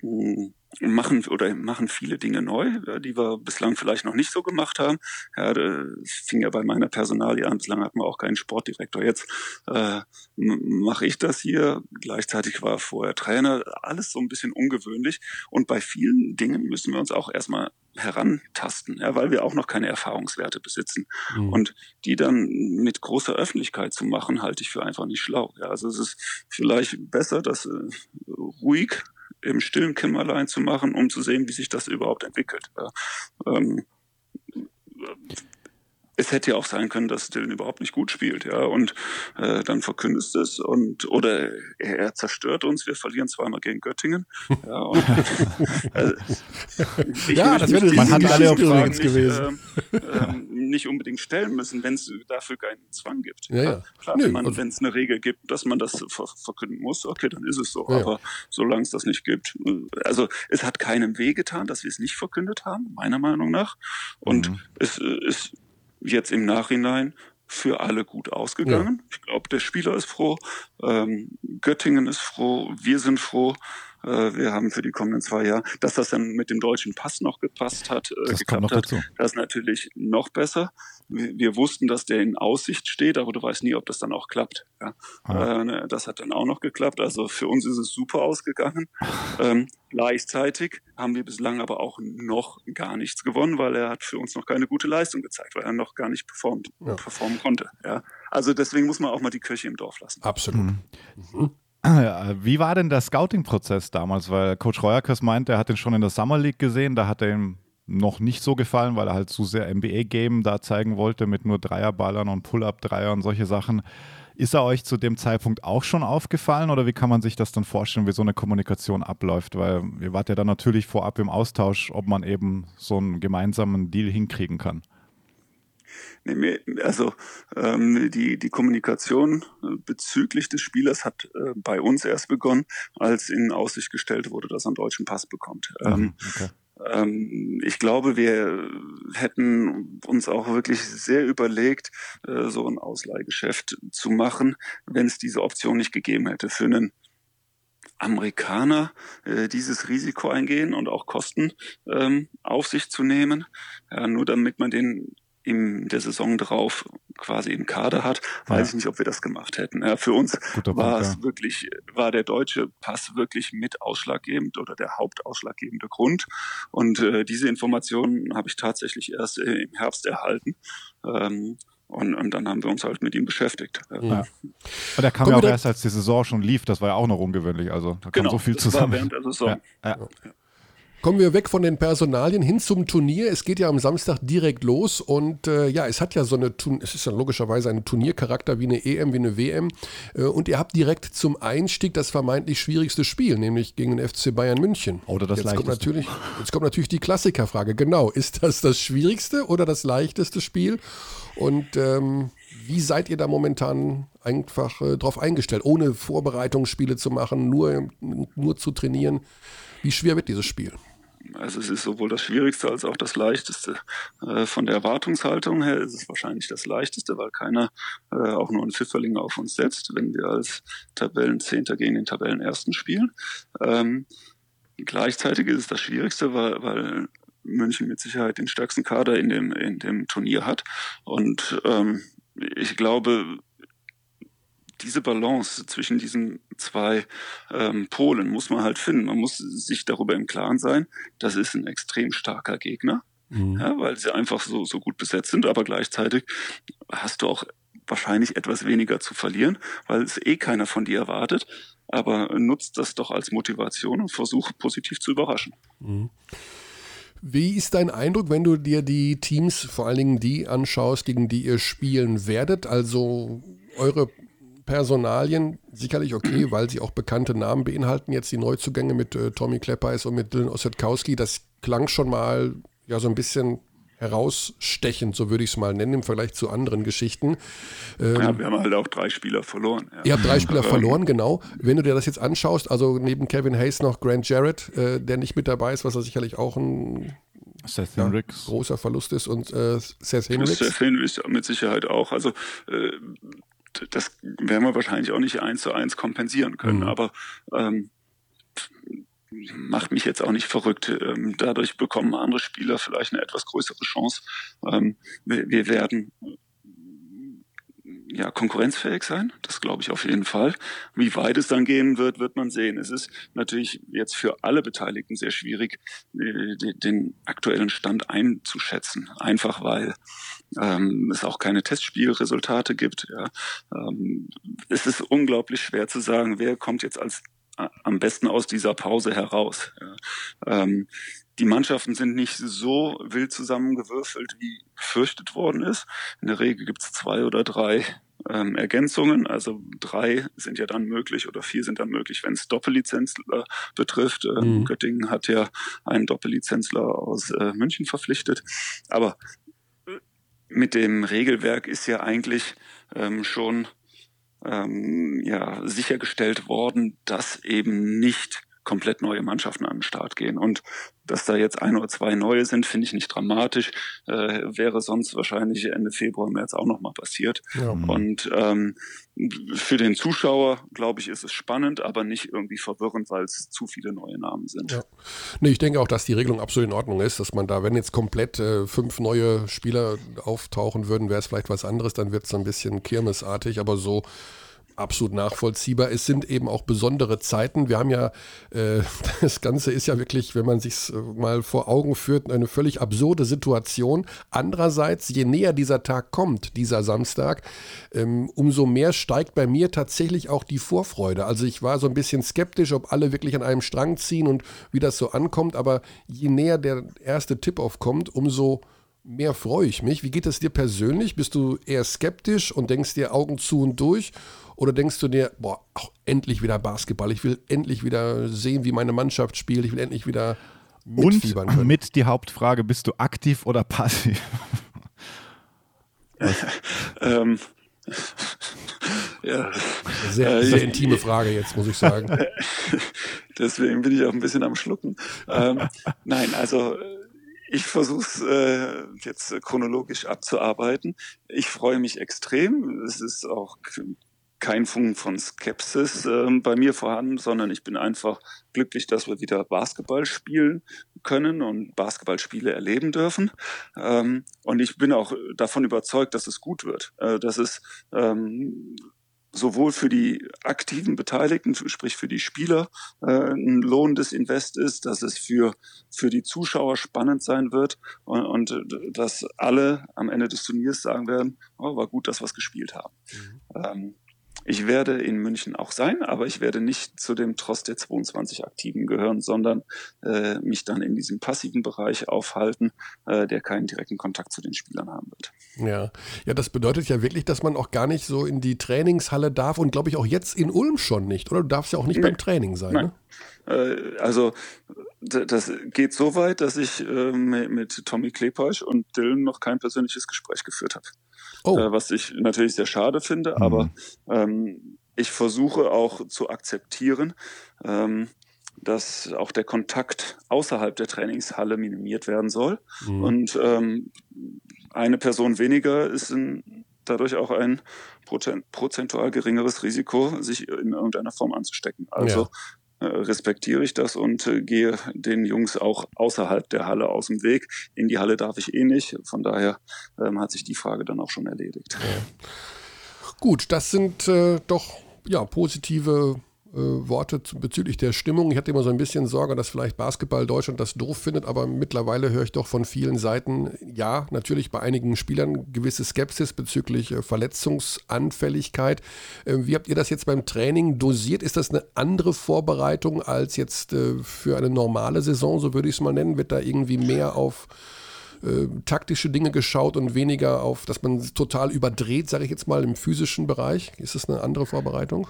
hm, machen oder machen viele Dinge neu, die wir bislang vielleicht noch nicht so gemacht haben. Ja, das fing ja bei meiner Personalie an. Bislang hatten wir auch keinen Sportdirektor. Jetzt äh, mache ich das hier. Gleichzeitig war vorher Trainer. Alles so ein bisschen ungewöhnlich. Und bei vielen Dingen müssen wir uns auch erstmal herantasten, ja, weil wir auch noch keine Erfahrungswerte besitzen. Mhm. Und die dann mit großer Öffentlichkeit zu machen, halte ich für einfach nicht schlau. Ja, also es ist vielleicht besser, das äh, ruhig im stillen Kämmerlein zu machen, um zu sehen, wie sich das überhaupt entwickelt. Ja. Ähm, es hätte ja auch sein können, dass Dylan überhaupt nicht gut spielt, ja, und äh, dann verkündest es und oder er, er, zerstört uns, wir verlieren zweimal gegen Göttingen, *laughs* ja, und, *laughs* also, ja das wäre man hat alle Optionen gewesen, äh, äh, nicht unbedingt stellen müssen, wenn es dafür keinen Zwang gibt. Ja, ja. Klar, nee, wenn es eine Regel gibt, dass man das ver verkünden muss, okay, dann ist es so. Ja, aber solange es das nicht gibt, äh, also es hat keinem wehgetan, dass wir es nicht verkündet haben, meiner Meinung nach, und mhm. es ist jetzt im Nachhinein für alle gut ausgegangen. Ja. Ich glaube, der Spieler ist froh, ähm, Göttingen ist froh, wir sind froh. Äh, wir haben für die kommenden zwei Jahre, dass das dann mit dem deutschen Pass noch gepasst hat, äh, das geklappt hat, dazu. das ist natürlich noch besser. Wir, wussten, dass der in Aussicht steht, aber du weißt nie, ob das dann auch klappt. Ja. Ah. Das hat dann auch noch geklappt. Also für uns ist es super ausgegangen. ähm, gleichzeitig haben wir bislang aber auch noch gar nichts gewonnen, weil er hat für uns noch keine gute Leistung gezeigt, weil er noch gar nicht performt, ja. performen konnte. Ja. Also deswegen muss man auch mal die Kirche im Dorf lassen. Absolut. Mhm. Mhm. Wie war denn der Scouting-Prozess damals? Weil Coach Reuerkers meint, er hat ihn schon in der Summer League gesehen, da hat er ihm noch nicht so gefallen, weil er halt zu sehr NBA-Game da zeigen wollte mit nur Dreierballern und Pull-Up-Dreier und solche Sachen. Ist er euch zu dem Zeitpunkt auch schon aufgefallen oder wie kann man sich das dann vorstellen, wie so eine Kommunikation abläuft? Weil ihr wart ja dann natürlich vorab im Austausch, ob man eben so einen gemeinsamen Deal hinkriegen kann. Also ähm, die, die Kommunikation äh, bezüglich des Spielers hat äh, bei uns erst begonnen, als in Aussicht gestellt wurde, dass er einen deutschen Pass bekommt. Mhm, ähm, okay. Ähm, ich glaube, wir hätten uns auch wirklich sehr überlegt, äh, so ein Ausleihgeschäft zu machen, wenn es diese Option nicht gegeben hätte. Für einen Amerikaner äh, dieses Risiko eingehen und auch Kosten ähm, auf sich zu nehmen, nur damit man den in der Saison drauf quasi im Kader hat, weiß ja. ich nicht, ob wir das gemacht hätten. Ja, für uns Guter war Punkt, es ja. wirklich, war der deutsche Pass wirklich mit ausschlaggebend oder der hauptausschlaggebende Grund. Und äh, diese Informationen habe ich tatsächlich erst äh, im Herbst erhalten. Ähm, und, und, dann haben wir uns halt mit ihm beschäftigt. Ja. Und er kam Kommen ja auch erst, als die Saison schon lief. Das war ja auch noch ungewöhnlich. Also da kam genau, so viel zusammen. War während der Saison. Ja. Ja. Kommen wir weg von den Personalien hin zum Turnier. Es geht ja am Samstag direkt los und äh, ja, es hat ja so eine, es ist ja logischerweise ein Turniercharakter wie eine EM, wie eine WM. Äh, und ihr habt direkt zum Einstieg das vermeintlich schwierigste Spiel, nämlich gegen den FC Bayern München. Oder das jetzt leichteste. Kommt natürlich, jetzt kommt natürlich die Klassikerfrage. Genau, ist das das schwierigste oder das leichteste Spiel? Und ähm, wie seid ihr da momentan einfach äh, drauf eingestellt, ohne Vorbereitungsspiele zu machen, nur, nur zu trainieren? Wie schwer wird dieses Spiel? Also es ist sowohl das Schwierigste als auch das Leichteste. Äh, von der Erwartungshaltung her ist es wahrscheinlich das Leichteste, weil keiner äh, auch nur einen Pfifferling auf uns setzt, wenn wir als Tabellenzehnter gegen den Tabellenersten spielen. Ähm, gleichzeitig ist es das Schwierigste, weil, weil München mit Sicherheit den stärksten Kader in dem, in dem Turnier hat. Und ähm, ich glaube, diese Balance zwischen diesen zwei ähm, Polen muss man halt finden. Man muss sich darüber im Klaren sein, das ist ein extrem starker Gegner, mhm. ja, weil sie einfach so, so gut besetzt sind, aber gleichzeitig hast du auch wahrscheinlich etwas weniger zu verlieren, weil es eh keiner von dir erwartet. Aber nutzt das doch als Motivation und versuch positiv zu überraschen. Mhm. Wie ist dein Eindruck, wenn du dir die Teams, vor allen Dingen die anschaust, gegen die ihr spielen werdet? Also eure Personalien sicherlich okay, weil sie auch bekannte Namen beinhalten. Jetzt die Neuzugänge mit äh, Tommy Kleppeis und mit Dylan Ossetkowski, das klang schon mal ja so ein bisschen herausstechend, so würde ich es mal nennen, im Vergleich zu anderen Geschichten. Ähm, ja, wir haben halt auch drei Spieler verloren. Ja. Ihr habt drei Spieler verloren, genau. Wenn du dir das jetzt anschaust, also neben Kevin Hayes noch Grant Jarrett, äh, der nicht mit dabei ist, was er sicherlich auch ein Seth ja, großer Verlust ist und äh, Seth Hendricks. Seth Hendricks mit Sicherheit auch. Also äh, das werden wir wahrscheinlich auch nicht eins zu eins kompensieren können, mhm. aber ähm, macht mich jetzt auch nicht verrückt. Ähm, dadurch bekommen andere Spieler vielleicht eine etwas größere Chance. Ähm, wir, wir werden ja, konkurrenzfähig sein. Das glaube ich auf jeden Fall. Wie weit es dann gehen wird, wird man sehen. Es ist natürlich jetzt für alle Beteiligten sehr schwierig, äh, den aktuellen Stand einzuschätzen. Einfach weil ähm, es auch keine Testspielresultate gibt. Ja. Ähm, es ist unglaublich schwer zu sagen, wer kommt jetzt als äh, am besten aus dieser Pause heraus. Ja. Ähm, die Mannschaften sind nicht so wild zusammengewürfelt, wie befürchtet worden ist. In der Regel gibt es zwei oder drei ähm, Ergänzungen. Also drei sind ja dann möglich oder vier sind dann möglich, wenn es Doppellizenzler betrifft. Ähm, mhm. Göttingen hat ja einen Doppellizenzler aus äh, München verpflichtet. Aber äh, mit dem Regelwerk ist ja eigentlich ähm, schon ähm, ja, sichergestellt worden, dass eben nicht komplett neue Mannschaften an den Start gehen. Und dass da jetzt ein oder zwei neue sind, finde ich nicht dramatisch. Äh, wäre sonst wahrscheinlich Ende Februar, März auch nochmal passiert. Ja. Und ähm, für den Zuschauer, glaube ich, ist es spannend, aber nicht irgendwie verwirrend, weil es zu viele neue Namen sind. Ja. Nee, ich denke auch, dass die Regelung absolut in Ordnung ist, dass man da, wenn jetzt komplett äh, fünf neue Spieler auftauchen würden, wäre es vielleicht was anderes, dann wird es ein bisschen kirmesartig, aber so absolut nachvollziehbar. Es sind eben auch besondere Zeiten. Wir haben ja, äh, *laughs* das Ganze ist ja wirklich, wenn man sich äh, mal vor Augen führt, eine völlig absurde Situation. Andererseits, je näher dieser Tag kommt, dieser Samstag, ähm, umso mehr steigt bei mir tatsächlich auch die Vorfreude. Also ich war so ein bisschen skeptisch, ob alle wirklich an einem Strang ziehen und wie das so ankommt. Aber je näher der erste Tip-Off kommt, umso mehr freue ich mich. Wie geht es dir persönlich? Bist du eher skeptisch und denkst dir Augen zu und durch? Oder denkst du dir, boah, auch endlich wieder Basketball, ich will endlich wieder sehen, wie meine Mannschaft spielt, ich will endlich wieder mitfiebern Und können. mit die Hauptfrage, bist du aktiv oder passiv? *laughs* ähm, ja. Sehr, äh, sehr intime Frage jetzt, muss ich sagen. *laughs* Deswegen bin ich auch ein bisschen am Schlucken. Ähm, nein, also ich versuche es äh, jetzt chronologisch abzuarbeiten. Ich freue mich extrem. Es ist auch kein Funken von Skepsis äh, bei mir vorhanden, sondern ich bin einfach glücklich, dass wir wieder Basketball spielen können und Basketballspiele erleben dürfen. Ähm, und ich bin auch davon überzeugt, dass es gut wird, äh, dass es ähm, sowohl für die aktiven Beteiligten, sprich für die Spieler, äh, ein lohnendes Invest ist, dass es für, für die Zuschauer spannend sein wird und, und äh, dass alle am Ende des Turniers sagen werden, oh, war gut, dass wir es gespielt haben. Mhm. Ähm, ich werde in München auch sein, aber ich werde nicht zu dem Trost der 22 Aktiven gehören, sondern äh, mich dann in diesem passiven Bereich aufhalten, äh, der keinen direkten Kontakt zu den Spielern haben wird. Ja. ja, das bedeutet ja wirklich, dass man auch gar nicht so in die Trainingshalle darf und glaube ich auch jetzt in Ulm schon nicht, oder? Du darfst ja auch nicht nee. beim Training sein. Nein. Ne? Äh, also das geht so weit, dass ich äh, mit Tommy Klepasch und Dylan noch kein persönliches Gespräch geführt habe. Oh. Äh, was ich natürlich sehr schade finde, mhm. aber ähm, ich versuche auch zu akzeptieren, ähm, dass auch der Kontakt außerhalb der Trainingshalle minimiert werden soll. Mhm. Und ähm, eine Person weniger ist in, dadurch auch ein prozentual geringeres Risiko, sich in irgendeiner Form anzustecken. Also respektiere ich das und äh, gehe den Jungs auch außerhalb der Halle aus dem Weg. In die Halle darf ich eh nicht. Von daher ähm, hat sich die Frage dann auch schon erledigt. Gut, das sind äh, doch ja, positive äh, Worte bezüglich der Stimmung. Ich hatte immer so ein bisschen Sorge, dass vielleicht Basketball Deutschland das doof findet, aber mittlerweile höre ich doch von vielen Seiten, ja, natürlich bei einigen Spielern gewisse Skepsis bezüglich äh, Verletzungsanfälligkeit. Äh, wie habt ihr das jetzt beim Training dosiert? Ist das eine andere Vorbereitung als jetzt äh, für eine normale Saison, so würde ich es mal nennen? Wird da irgendwie mehr auf äh, taktische Dinge geschaut und weniger auf, dass man total überdreht, sage ich jetzt mal, im physischen Bereich? Ist das eine andere Vorbereitung?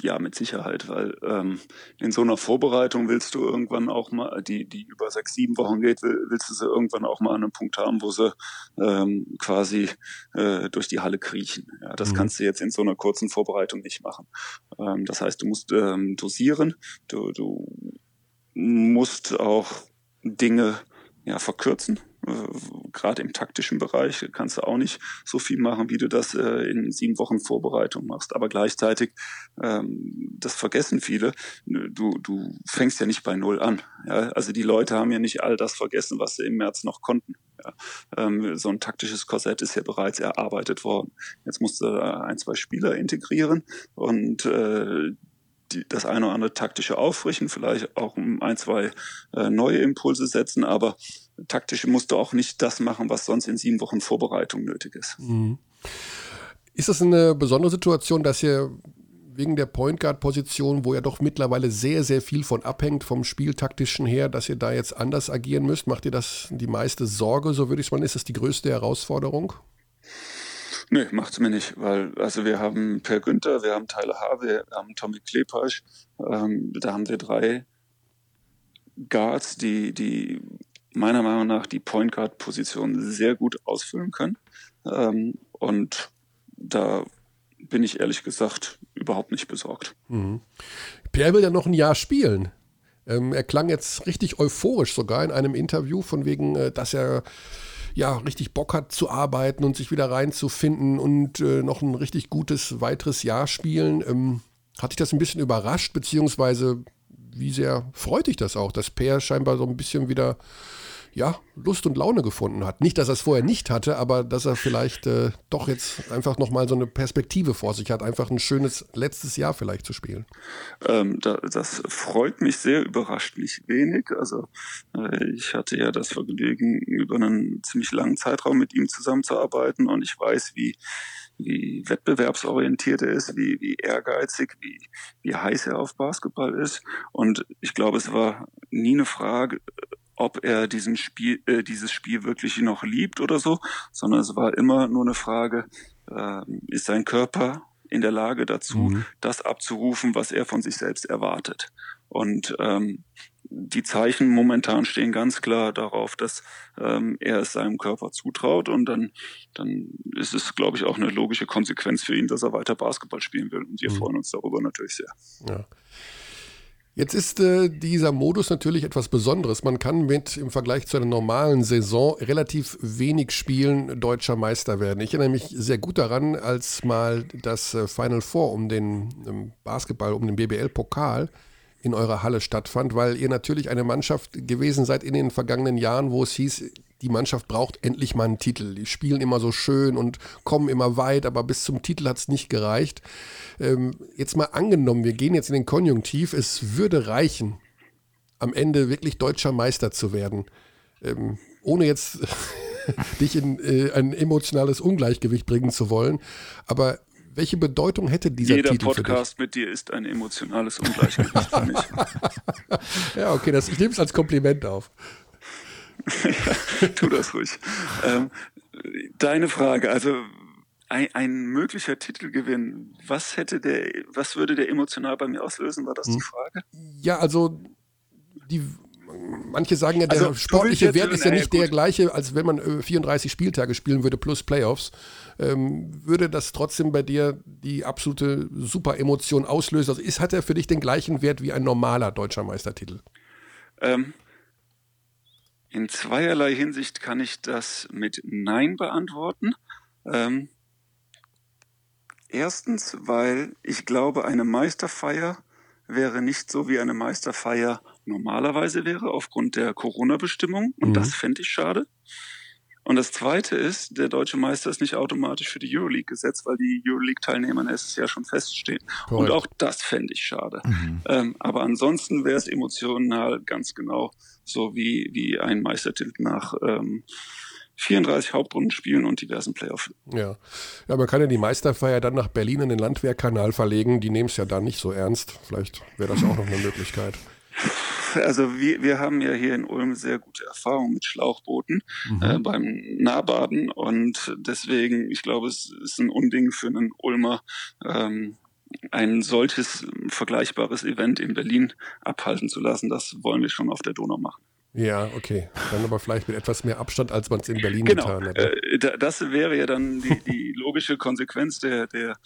Ja, mit Sicherheit, weil ähm, in so einer Vorbereitung willst du irgendwann auch mal, die, die über sechs, sieben Wochen geht, willst du sie irgendwann auch mal an einem Punkt haben, wo sie ähm, quasi äh, durch die Halle kriechen. Ja, das mhm. kannst du jetzt in so einer kurzen Vorbereitung nicht machen. Ähm, das heißt, du musst ähm, dosieren, du, du musst auch Dinge ja, verkürzen. Äh, Gerade im taktischen Bereich kannst du auch nicht so viel machen, wie du das äh, in sieben Wochen Vorbereitung machst. Aber gleichzeitig, ähm, das vergessen viele, du, du fängst ja nicht bei Null an. Ja? Also die Leute haben ja nicht all das vergessen, was sie im März noch konnten. Ja? Ähm, so ein taktisches Korsett ist ja bereits erarbeitet worden. Jetzt musst du ein, zwei Spieler integrieren und äh, die, das eine oder andere taktische auffrischen, vielleicht auch ein, zwei äh, neue Impulse setzen, aber taktisch musst du auch nicht das machen, was sonst in sieben Wochen Vorbereitung nötig ist. Mhm. Ist das eine besondere Situation, dass ihr wegen der Point Guard Position, wo ja doch mittlerweile sehr, sehr viel von abhängt vom Spieltaktischen her, dass ihr da jetzt anders agieren müsst? Macht ihr das die meiste Sorge, so würde ich es mal, ist das die größte Herausforderung? Nö, macht's mir nicht, weil also wir haben Per Günther, wir haben Tyler H., wir haben Tommy Klepasch, ähm, da haben wir drei Guards, die, die meiner Meinung nach die Point Guard Position sehr gut ausfüllen können. Ähm, und da bin ich ehrlich gesagt überhaupt nicht besorgt. Mhm. Pierre will ja noch ein Jahr spielen. Ähm, er klang jetzt richtig euphorisch sogar in einem Interview, von wegen, äh, dass er ja richtig Bock hat zu arbeiten und sich wieder reinzufinden und äh, noch ein richtig gutes weiteres Jahr spielen. Ähm, hat dich das ein bisschen überrascht, beziehungsweise wie sehr freut dich das auch, dass Peer scheinbar so ein bisschen wieder ja, Lust und Laune gefunden hat. Nicht, dass er es vorher nicht hatte, aber dass er vielleicht äh, doch jetzt einfach nochmal so eine Perspektive vor sich hat, einfach ein schönes letztes Jahr vielleicht zu spielen. Ähm, da, das freut mich sehr, überrascht mich wenig. Also äh, ich hatte ja das Vergnügen, über einen ziemlich langen Zeitraum mit ihm zusammenzuarbeiten und ich weiß, wie wie wettbewerbsorientiert er ist, wie, wie ehrgeizig, wie, wie heiß er auf Basketball ist. Und ich glaube, es war nie eine Frage, ob er diesen Spiel, äh, dieses Spiel wirklich noch liebt oder so, sondern es war immer nur eine Frage, äh, ist sein Körper in der Lage dazu, mhm. das abzurufen, was er von sich selbst erwartet. Und ähm, die Zeichen momentan stehen ganz klar darauf, dass ähm, er es seinem Körper zutraut und dann, dann ist es, glaube ich, auch eine logische Konsequenz für ihn, dass er weiter Basketball spielen will. Und wir mhm. freuen uns darüber natürlich sehr. Ja. Jetzt ist äh, dieser Modus natürlich etwas Besonderes. Man kann mit im Vergleich zu einer normalen Saison relativ wenig Spielen deutscher Meister werden. Ich erinnere mich sehr gut daran, als mal das äh, Final Four um den ähm, Basketball, um den BBL-Pokal in eurer Halle stattfand, weil ihr natürlich eine Mannschaft gewesen seid in den vergangenen Jahren, wo es hieß, die Mannschaft braucht endlich mal einen Titel. Die spielen immer so schön und kommen immer weit, aber bis zum Titel hat es nicht gereicht. Ähm, jetzt mal angenommen, wir gehen jetzt in den Konjunktiv, es würde reichen, am Ende wirklich deutscher Meister zu werden. Ähm, ohne jetzt *laughs* dich in äh, ein emotionales Ungleichgewicht bringen zu wollen. Aber welche Bedeutung hätte dieser Jeder Titel Podcast mit dir ist ein emotionales Ungleichgewicht für mich. *laughs* ja, okay, das, ich nehme es als Kompliment auf. *laughs* tu das ruhig. Ähm, deine Frage, also ein, ein, möglicher Titelgewinn, was hätte der, was würde der emotional bei mir auslösen, war das die hm. Frage? Ja, also die manche sagen ja, der also, sportliche Wert ist ja nicht ja, der gleiche, als wenn man 34 äh, Spieltage spielen würde plus Playoffs. Ähm, würde das trotzdem bei dir die absolute Super-Emotion auslösen? Also ist, hat er für dich den gleichen Wert wie ein normaler deutscher Meistertitel? Ähm, in zweierlei Hinsicht kann ich das mit Nein beantworten. Ähm, erstens, weil ich glaube, eine Meisterfeier wäre nicht so, wie eine Meisterfeier normalerweise wäre, aufgrund der Corona-Bestimmung. Und mhm. das fände ich schade. Und das Zweite ist, der deutsche Meister ist nicht automatisch für die Euroleague gesetzt, weil die Euroleague-Teilnehmer nächstes Jahr schon feststehen. Correct. Und auch das fände ich schade. Mhm. Ähm, aber ansonsten wäre es emotional ganz genau so wie, wie ein Meistertitel nach ähm, 34 Hauptrundenspielen und diversen Playoff. Ja. ja, man kann ja die Meisterfeier dann nach Berlin in den Landwehrkanal verlegen. Die nehmen es ja dann nicht so ernst. Vielleicht wäre das auch noch eine Möglichkeit. Also wir, wir haben ja hier in Ulm sehr gute Erfahrungen mit Schlauchbooten mhm. äh, beim Nahbaden und deswegen, ich glaube, es ist ein Unding für einen Ulmer, ähm, ein solches vergleichbares Event in Berlin abhalten zu lassen. Das wollen wir schon auf der Donau machen. Ja, okay. Dann aber vielleicht mit etwas mehr Abstand, als man es in Berlin genau. getan hat. Äh, das wäre ja dann die, die *laughs* logische Konsequenz der, der,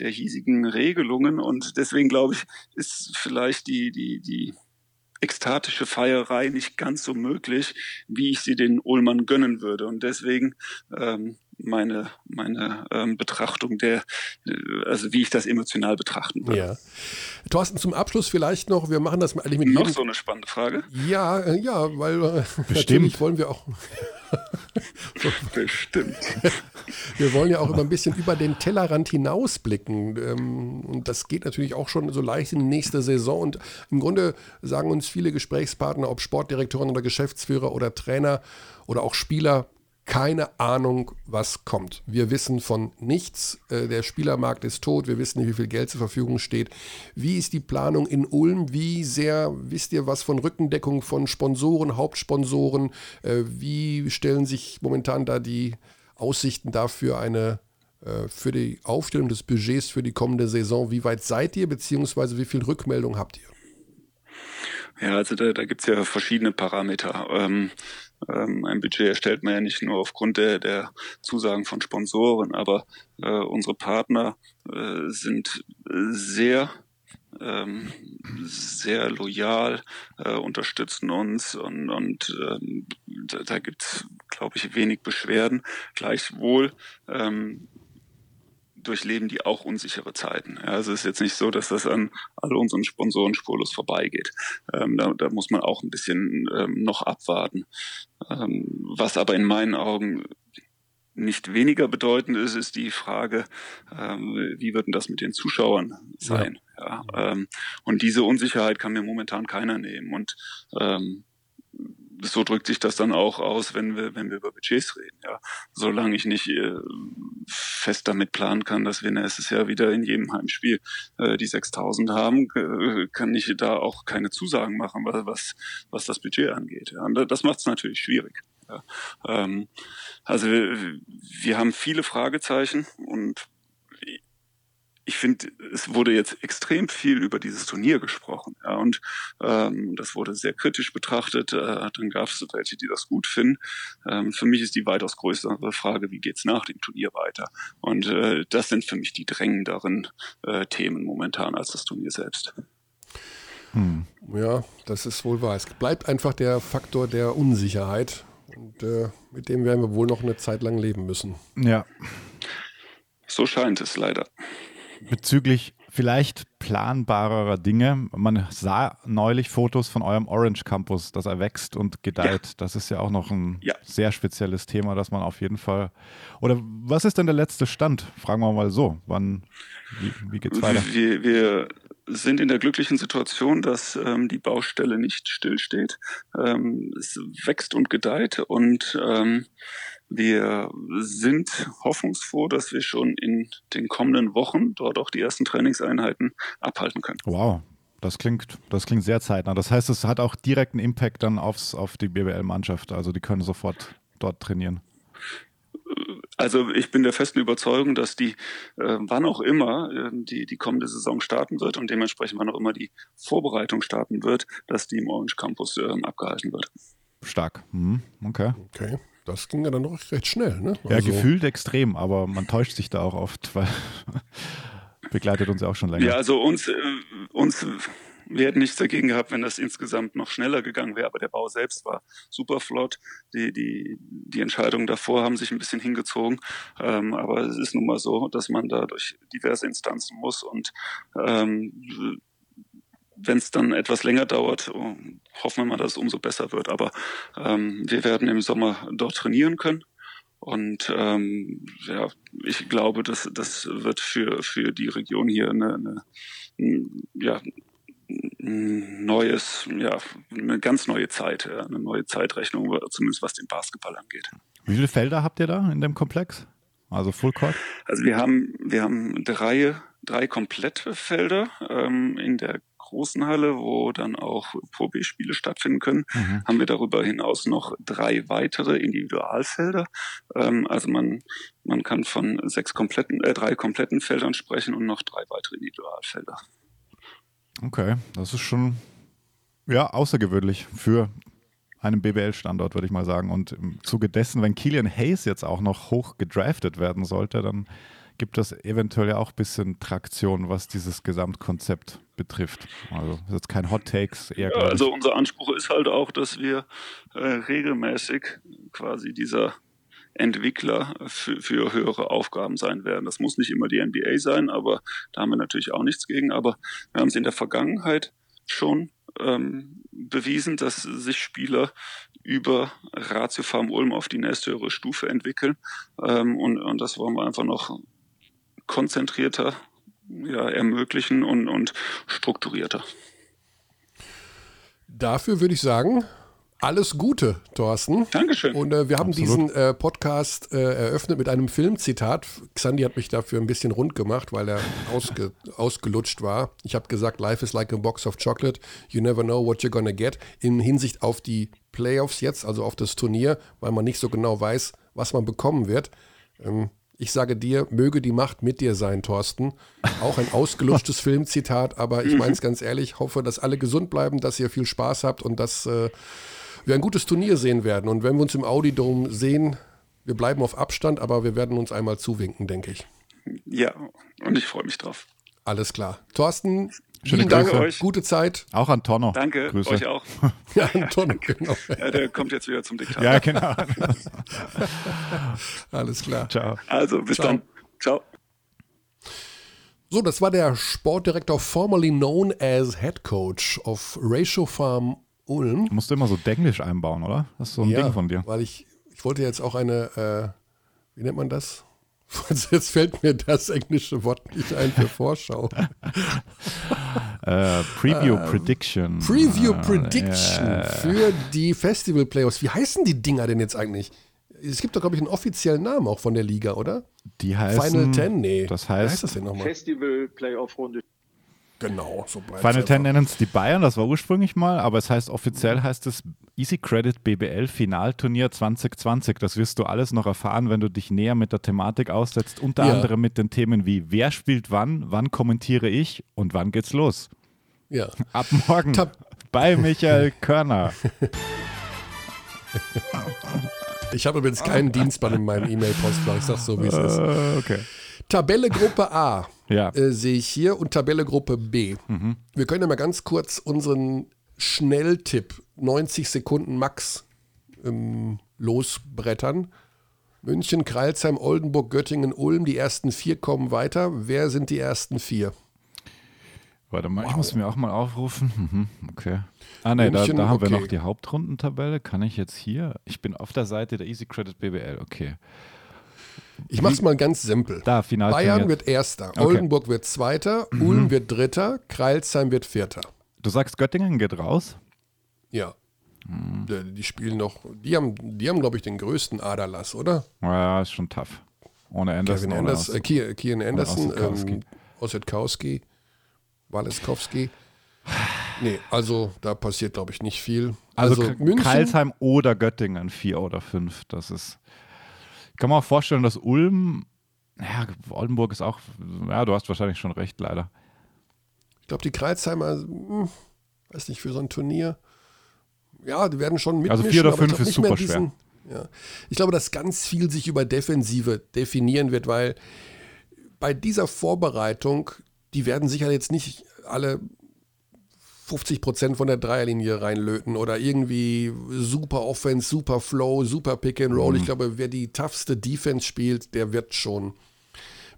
der hiesigen Regelungen. Und deswegen glaube ich, ist vielleicht die, die, die ekstatische Feierei nicht ganz so möglich, wie ich sie den Ullmann gönnen würde. Und deswegen ähm, meine, meine ähm, Betrachtung der, also wie ich das emotional betrachten würde. Ja. Thorsten, zum Abschluss vielleicht noch, wir machen das eigentlich mit Noch jedem. so eine spannende Frage. Ja, äh, ja, weil äh, natürlich wollen wir auch. *laughs* Bestimmt. *laughs* Wir wollen ja auch immer ein bisschen über den Tellerrand hinausblicken. Ähm, und das geht natürlich auch schon so leicht in die nächste Saison. Und im Grunde sagen uns viele Gesprächspartner, ob Sportdirektoren oder Geschäftsführer oder Trainer oder auch Spieler, keine Ahnung, was kommt. Wir wissen von nichts. Äh, der Spielermarkt ist tot. Wir wissen nicht, wie viel Geld zur Verfügung steht. Wie ist die Planung in Ulm? Wie sehr wisst ihr was von Rückendeckung von Sponsoren, Hauptsponsoren? Äh, wie stellen sich momentan da die Aussichten dafür eine äh, für die Aufstellung des Budgets für die kommende Saison? Wie weit seid ihr, beziehungsweise wie viel Rückmeldung habt ihr? Ja, also da, da gibt es ja verschiedene Parameter. Ähm, ähm, ein Budget erstellt man ja nicht nur aufgrund der, der Zusagen von Sponsoren, aber äh, unsere Partner äh, sind sehr ähm, sehr loyal, äh, unterstützen uns und, und ähm, da, da gibt es, glaube ich, wenig Beschwerden. Gleichwohl ähm, durchleben die auch unsichere Zeiten. Also es ist jetzt nicht so, dass das an all unseren Sponsoren spurlos vorbeigeht. Ähm, da, da, muss man auch ein bisschen ähm, noch abwarten. Ähm, was aber in meinen Augen nicht weniger bedeutend ist, ist die Frage, ähm, wie wird denn das mit den Zuschauern sein? Ja. ja ähm, und diese Unsicherheit kann mir momentan keiner nehmen. Und ähm, so drückt sich das dann auch aus, wenn wir, wenn wir über Budgets reden. Ja, solange ich nicht äh, fest damit planen kann, dass wir nächstes Jahr wieder in jedem Heimspiel äh, die 6000 haben, äh, kann ich da auch keine Zusagen machen, was was das Budget angeht. Ja, und das macht es natürlich schwierig. Ja. Ähm, also wir haben viele Fragezeichen und ich finde, es wurde jetzt extrem viel über dieses Turnier gesprochen. Ja, und ähm, das wurde sehr kritisch betrachtet. Äh, dann gab es welche, die das gut finden. Ähm, für mich ist die weitaus größere Frage, wie geht's nach dem Turnier weiter? Und äh, das sind für mich die drängenderen äh, Themen momentan als das Turnier selbst. Hm. Ja, das ist wohl wahr. Es bleibt einfach der Faktor der Unsicherheit. Und äh, mit dem werden wir wohl noch eine Zeit lang leben müssen. Ja. So scheint es leider. Bezüglich vielleicht planbarerer Dinge. Man sah neulich Fotos von eurem Orange Campus, dass er wächst und gedeiht. Ja. Das ist ja auch noch ein ja. sehr spezielles Thema, das man auf jeden Fall. Oder was ist denn der letzte Stand? Fragen wir mal so. Wann, wie, wie geht's weiter? Wir, wir sind in der glücklichen Situation, dass ähm, die Baustelle nicht stillsteht. Ähm, es wächst und gedeiht und ähm, wir sind hoffnungsfroh, dass wir schon in den kommenden Wochen dort auch die ersten Trainingseinheiten abhalten können. Wow, das klingt, das klingt sehr zeitnah. Das heißt, es hat auch direkten Impact dann aufs, auf die BWL-Mannschaft. Also die können sofort dort trainieren. Also ich bin der festen Überzeugung, dass die, äh, wann auch immer äh, die, die kommende Saison starten wird und dementsprechend wann auch immer die Vorbereitung starten wird, dass die im Orange Campus äh, abgehalten wird. Stark. Mhm. Okay. Okay. Das ging ja dann doch recht schnell, ne? Also ja, gefühlt extrem, aber man täuscht sich da auch oft, weil *laughs* begleitet uns ja auch schon länger. Ja, also uns, äh, uns wir hätten nichts dagegen gehabt, wenn das insgesamt noch schneller gegangen wäre, aber der Bau selbst war super flott. Die, die, die Entscheidungen davor haben sich ein bisschen hingezogen. Ähm, aber es ist nun mal so, dass man da durch diverse Instanzen muss und ähm, wenn es dann etwas länger dauert, oh, hoffen wir mal, dass es umso besser wird. Aber ähm, wir werden im Sommer dort trainieren können. Und ähm, ja, ich glaube, dass das wird für, für die Region hier eine, eine ja, ein neues, ja, eine ganz neue Zeit, eine neue Zeitrechnung, zumindest was den Basketball angeht. Wie viele Felder habt ihr da in dem Komplex? Also Full Court? Also wir haben, wir haben drei, drei komplette Felder ähm, in der großen Halle, wo dann auch Pro B-Spiele stattfinden können, mhm. haben wir darüber hinaus noch drei weitere Individualfelder. Ähm, also man, man kann von sechs kompletten, äh, drei kompletten Feldern sprechen und noch drei weitere Individualfelder. Okay, das ist schon ja außergewöhnlich für einen BBL-Standort, würde ich mal sagen. Und im Zuge dessen, wenn Killian Hayes jetzt auch noch hoch gedraftet werden sollte, dann gibt das eventuell ja auch ein bisschen Traktion, was dieses Gesamtkonzept betrifft. Also das ist jetzt kein Hot Takes, eher. Ja, also unser Anspruch ist halt auch, dass wir äh, regelmäßig quasi dieser Entwickler für, für höhere Aufgaben sein werden. Das muss nicht immer die NBA sein, aber da haben wir natürlich auch nichts gegen. Aber wir haben es in der Vergangenheit schon ähm, bewiesen, dass sich Spieler über Ratio Farm Ulm auf die nächsthöhere Stufe entwickeln. Ähm, und, und das wollen wir einfach noch konzentrierter ja, ermöglichen und, und strukturierter. Dafür würde ich sagen, alles Gute, Thorsten. Dankeschön. Und äh, wir haben Absolut. diesen äh, Podcast äh, eröffnet mit einem Filmzitat. Xandi hat mich dafür ein bisschen rund gemacht, weil er ausge *laughs* ausgelutscht war. Ich habe gesagt, Life is like a box of chocolate. You never know what you're gonna get. In Hinsicht auf die Playoffs jetzt, also auf das Turnier, weil man nicht so genau weiß, was man bekommen wird. Ähm, ich sage dir, möge die Macht mit dir sein, Thorsten. Auch ein ausgelutschtes *laughs* Filmzitat, aber ich meine es ganz ehrlich, hoffe, dass alle gesund bleiben, dass ihr viel Spaß habt und dass äh, wir ein gutes Turnier sehen werden. Und wenn wir uns im Audi Dome sehen, wir bleiben auf Abstand, aber wir werden uns einmal zuwinken, denke ich. Ja, und ich freue mich drauf. Alles klar. Thorsten, Schöne Dank, euch. gute Zeit. Auch an Tonno. Danke, Grüße. euch auch. *laughs* ja, an Tonno, genau. Ja, der kommt jetzt wieder zum Diktator. Ja, genau. *laughs* Alles klar. Ciao. Also, bis Ciao. dann. Ciao. So, das war der Sportdirektor, formerly known as Head Coach of Ratio Farm Ulm. Du musst immer so Denglisch einbauen, oder? Das ist so ein ja, Ding von dir. weil ich, ich wollte jetzt auch eine, äh, wie nennt man das? Jetzt fällt mir das englische Wort nicht ein für Vorschau. uh, Preview uh, Prediction. Preview uh, Prediction yeah. für die Festival Playoffs. Wie heißen die Dinger denn jetzt eigentlich? Es gibt doch, glaube ich, einen offiziellen Namen auch von der Liga, oder? Die heißen. Final Ten, nee. Das heißt. Wie heißt das denn nochmal? Festival Playoff Runde Genau, so bleibt Final Ten nennen es die Bayern, das war ursprünglich mal, aber es heißt offiziell heißt es Easy Credit BBL Finalturnier 2020. Das wirst du alles noch erfahren, wenn du dich näher mit der Thematik aussetzt, unter ja. anderem mit den Themen wie wer spielt wann, wann kommentiere ich und wann geht's los. Ja. Ab morgen Tab bei Michael Körner. Ich habe übrigens keinen Dienstmann in meinem E-Mail-Postfach, ich sag's so, wie es ist. Uh, okay. Tabelle Gruppe A. Ja. äh, sehe ich hier und Tabelle Gruppe B. Wir können ja mal ganz kurz unseren Schnelltipp, 90 Sekunden max, ähm, losbrettern. München, Kreilsheim, Oldenburg, Göttingen, Ulm, die ersten vier kommen weiter. Wer sind die ersten vier? Warte mal, ich muss mir auch mal aufrufen. Mhm, okay. Ah, ne, da, da haben wir okay. noch die Hauptrundentabelle. Kann ich jetzt hier? Ich bin auf der Seite der Easy Credit BBL. Okay. Ich mach's mal ganz simpel. Da, Final. Bayern wird Erster, Oldenburg wird Zweiter, Ulm wird Dritter, Kreilsheim wird Vierter. Du sagst, Göttingen geht raus? Ja. Die, die spielen noch, die haben, die haben glaube ich, den größten Aderlass, oder? Ja, ist schon tough. Ohne Anderson. Kevin Aus- äh, Kian, Kian Anderson, Ossetkowski. ähm, Ossetkowski, Waleskowski. Nee, also da passiert, glaube ich, nicht viel. Also, Also, München, Karlsheim oder Göttingen, vier oder fünf. Das ist. Kann mir auch vorstellen, dass Ulm. Ja, Oldenburg ist auch. Ja, du hast wahrscheinlich schon recht, leider. ich glaube, die Kreuzheimer, hm, weiß nicht, für so ein Turnier, ja, die werden schon mitmischen. Also vier oder fünf ist super schwer. Ja. Ich glaube, dass ganz viel sich über Defensive definieren wird, weil bei dieser Vorbereitung, die werden sicher jetzt nicht alle 50 Prozent von der Dreierlinie reinlöten oder irgendwie super Offense, super Flow, super Pick and Mhm. Roll. Ich glaube, wer die toughste Defense spielt, der wird schon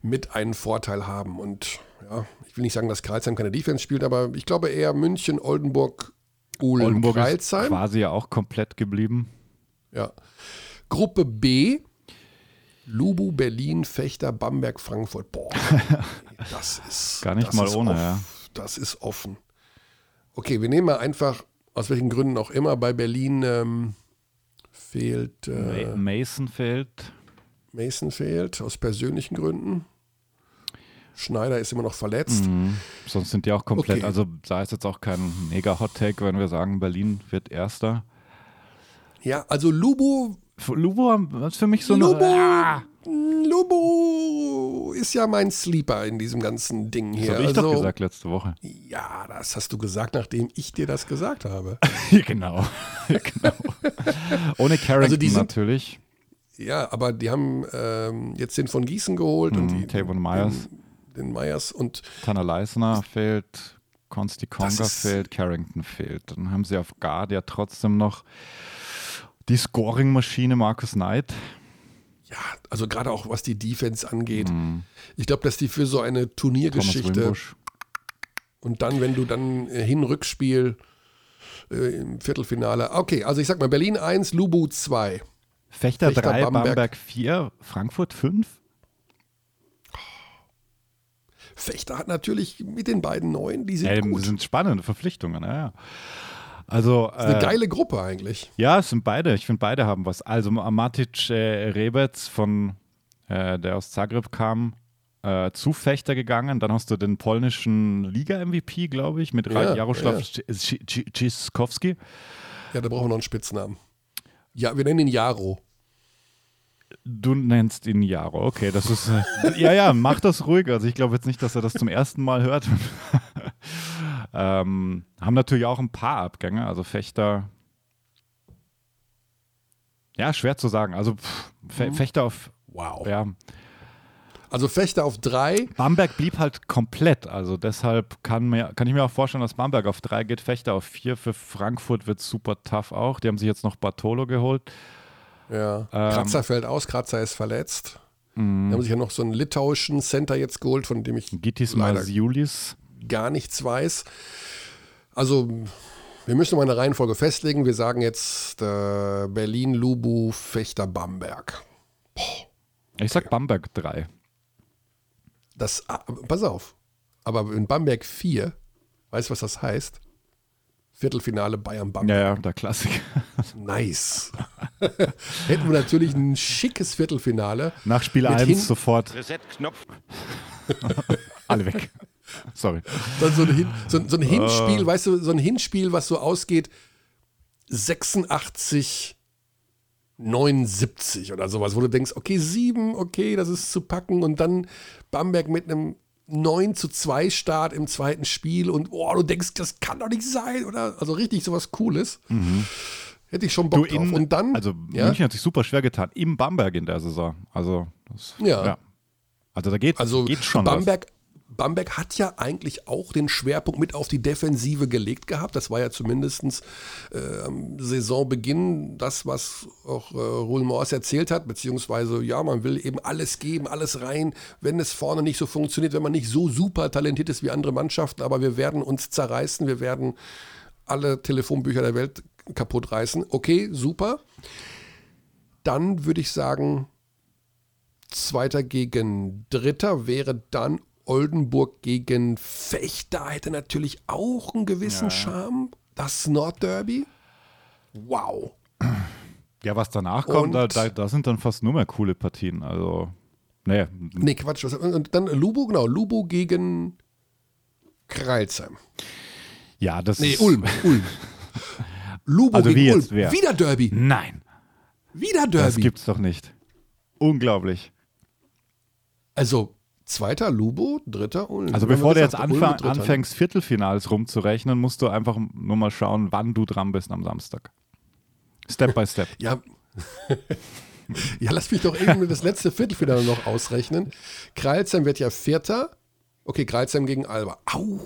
mit einen Vorteil haben. Und ja, ich will nicht sagen, dass Kreilsheim keine Defense spielt, aber ich glaube eher München, Oldenburg, Ulm, Oldenburg ist Kreilsheim. quasi ja auch komplett geblieben. Ja. Gruppe B, Lubu, Berlin, Fechter, Bamberg, Frankfurt. Boah, *laughs* das ist Gar nicht mal ist ohne, off- ja. Das ist offen. Okay, wir nehmen mal einfach, aus welchen Gründen auch immer, bei Berlin ähm, fehlt äh, Ma- Mason fehlt. Mason fehlt, aus persönlichen Gründen. Schneider ist immer noch verletzt. Mhm. Sonst sind die auch komplett. Okay. Also, da ist jetzt auch kein mega Hot Take, wenn wir sagen, Berlin wird Erster. Ja, also Für Lubo ist für mich so eine. Lubo, Ah, Lubu ist ja mein Sleeper in diesem ganzen Ding das hier. habe ich also, doch gesagt letzte Woche. Ja, das hast du gesagt, nachdem ich dir das gesagt habe. *laughs* genau. *laughs* genau. Ohne Carrington Also die sind- natürlich. Ja, aber die haben ähm, jetzt den von Gießen geholt und Mhm, die, Tavon Myers. Den, den Myers und Tanner Leisner fehlt, Consti Conga fehlt, Carrington fehlt. Dann haben sie auf Guard ja trotzdem noch die Scoring-Maschine Marcus Knight. Ja, also gerade auch was die Defense angeht. Mhm. Ich glaube, dass die für so eine Turniergeschichte und dann, wenn du dann äh, Hin-Rückspiel äh, im Viertelfinale. Okay, also ich sag mal Berlin 1, Lubu 2. Fechter Fechter 3, Bamberg. Bamberg 4, Frankfurt 5. Fechter hat natürlich mit den beiden Neuen, die sind Ja, gut. das sind spannende Verpflichtungen, ja, ja. Also, Das ist eine äh, geile Gruppe eigentlich. ja, es sind beide. Ich finde, beide haben was. Also, Matic äh, Rebec, von, äh, der aus Zagreb kam, äh, zu Fechter gegangen. Dann hast du den polnischen Liga-MVP, glaube ich, mit Ja, Jaroslaw ja. Ciskowski. Ja, da brauchen wir noch einen Spitznamen. Ja, wir nennen ihn Jaro. Du nennst ihn Jaro, okay, das ist. Äh, *laughs* ja, ja, mach das ruhig. Also, ich glaube jetzt nicht, dass er das zum ersten Mal hört. *laughs* ähm, haben natürlich auch ein paar Abgänge, also Fechter. Ja, schwer zu sagen. Also, pff, Fe Fechter auf. Wow. Ja, Also Fechter auf 3. Bamberg blieb halt komplett. Also, deshalb kann, mir, kann ich mir auch vorstellen, dass Bamberg auf 3 geht, Fechter auf 4. Für Frankfurt wird super tough auch. Die haben sich jetzt noch Bartolo geholt. Ja. Ähm. Kratzer fällt aus, Kratzer ist verletzt. Mhm. Die haben sich ja noch so einen litauischen Center jetzt geholt, von dem ich Gitis. Masiulis. Gar nichts weiß. Also, wir müssen mal eine Reihenfolge festlegen. Wir sagen jetzt äh, Berlin, Lubu, Fechter, Bamberg. Ich sag Bamberg 3. Das, ah, pass auf. Aber in Bamberg 4, weißt du, was das heißt? Viertelfinale Bayern-Bamberg. Ja, ja, der Klassiker. Nice. *laughs* Hätten wir natürlich ein schickes Viertelfinale. Nach Spiel Mit 1 hin- sofort Reset-Knopf. *laughs* alle weg. *laughs* Sorry. Dann so ein, Hin, so, so ein Ah. Hinspiel, weißt du, so ein Hinspiel, was so ausgeht, 86, 79 oder sowas, wo du denkst, okay, 7, okay, das ist zu packen und dann Bamberg mit einem 9 zu 2 Start im zweiten Spiel und oh, du denkst, das kann doch nicht sein, oder? Also richtig sowas Cooles. Hätte ich schon Bock Mhm. Du drauf. in, Und dann, also ja, München hat sich super schwer getan, im Bamberg in der Saison. Also, das, Ja. Also da geht, also geht schon Bamberg, Bamberg hat ja eigentlich auch den Schwerpunkt mit auf die Defensive gelegt gehabt. Das war ja zumindest äh, am Saisonbeginn das, was auch äh, Ruhl Morse erzählt hat, beziehungsweise ja, man will eben alles geben, alles rein, wenn es vorne nicht so funktioniert, wenn man nicht so super talentiert ist wie andere Mannschaften, aber wir werden uns zerreißen, wir werden alle Telefonbücher der Welt kaputt reißen. Okay, super. Dann würde ich sagen, Zweiter gegen Dritter wäre dann Oldenburg gegen Fechter. Hätte natürlich auch einen gewissen ja. Charme. Das Nordderby. Wow. Ja, was danach kommt, da, da, da, sind dann fast nur mehr coole Partien. Also, nee. Nee, Quatsch. Und dann Lubo, genau. Lubo gegen Kreilsheim. Ja, das Nee, Ulm. Ulm. *laughs* Lubo also gegen Ulm. Wer? Wieder Derby. Nein. Wieder Derby. Das gibt's doch nicht. Unglaublich. Also, zweiter Lubo, dritter Ulm. Also, bevor du jetzt anfang, Ulm, anfängst, Viertelfinals rumzurechnen, musst du einfach nur mal schauen, wann du dran bist am Samstag. Step by step. *laughs* ja. ja, lass mich doch eben das letzte Viertelfinale noch ausrechnen. Kreilsheim wird ja Vierter. Okay, Kreilsheim gegen Alba. Au,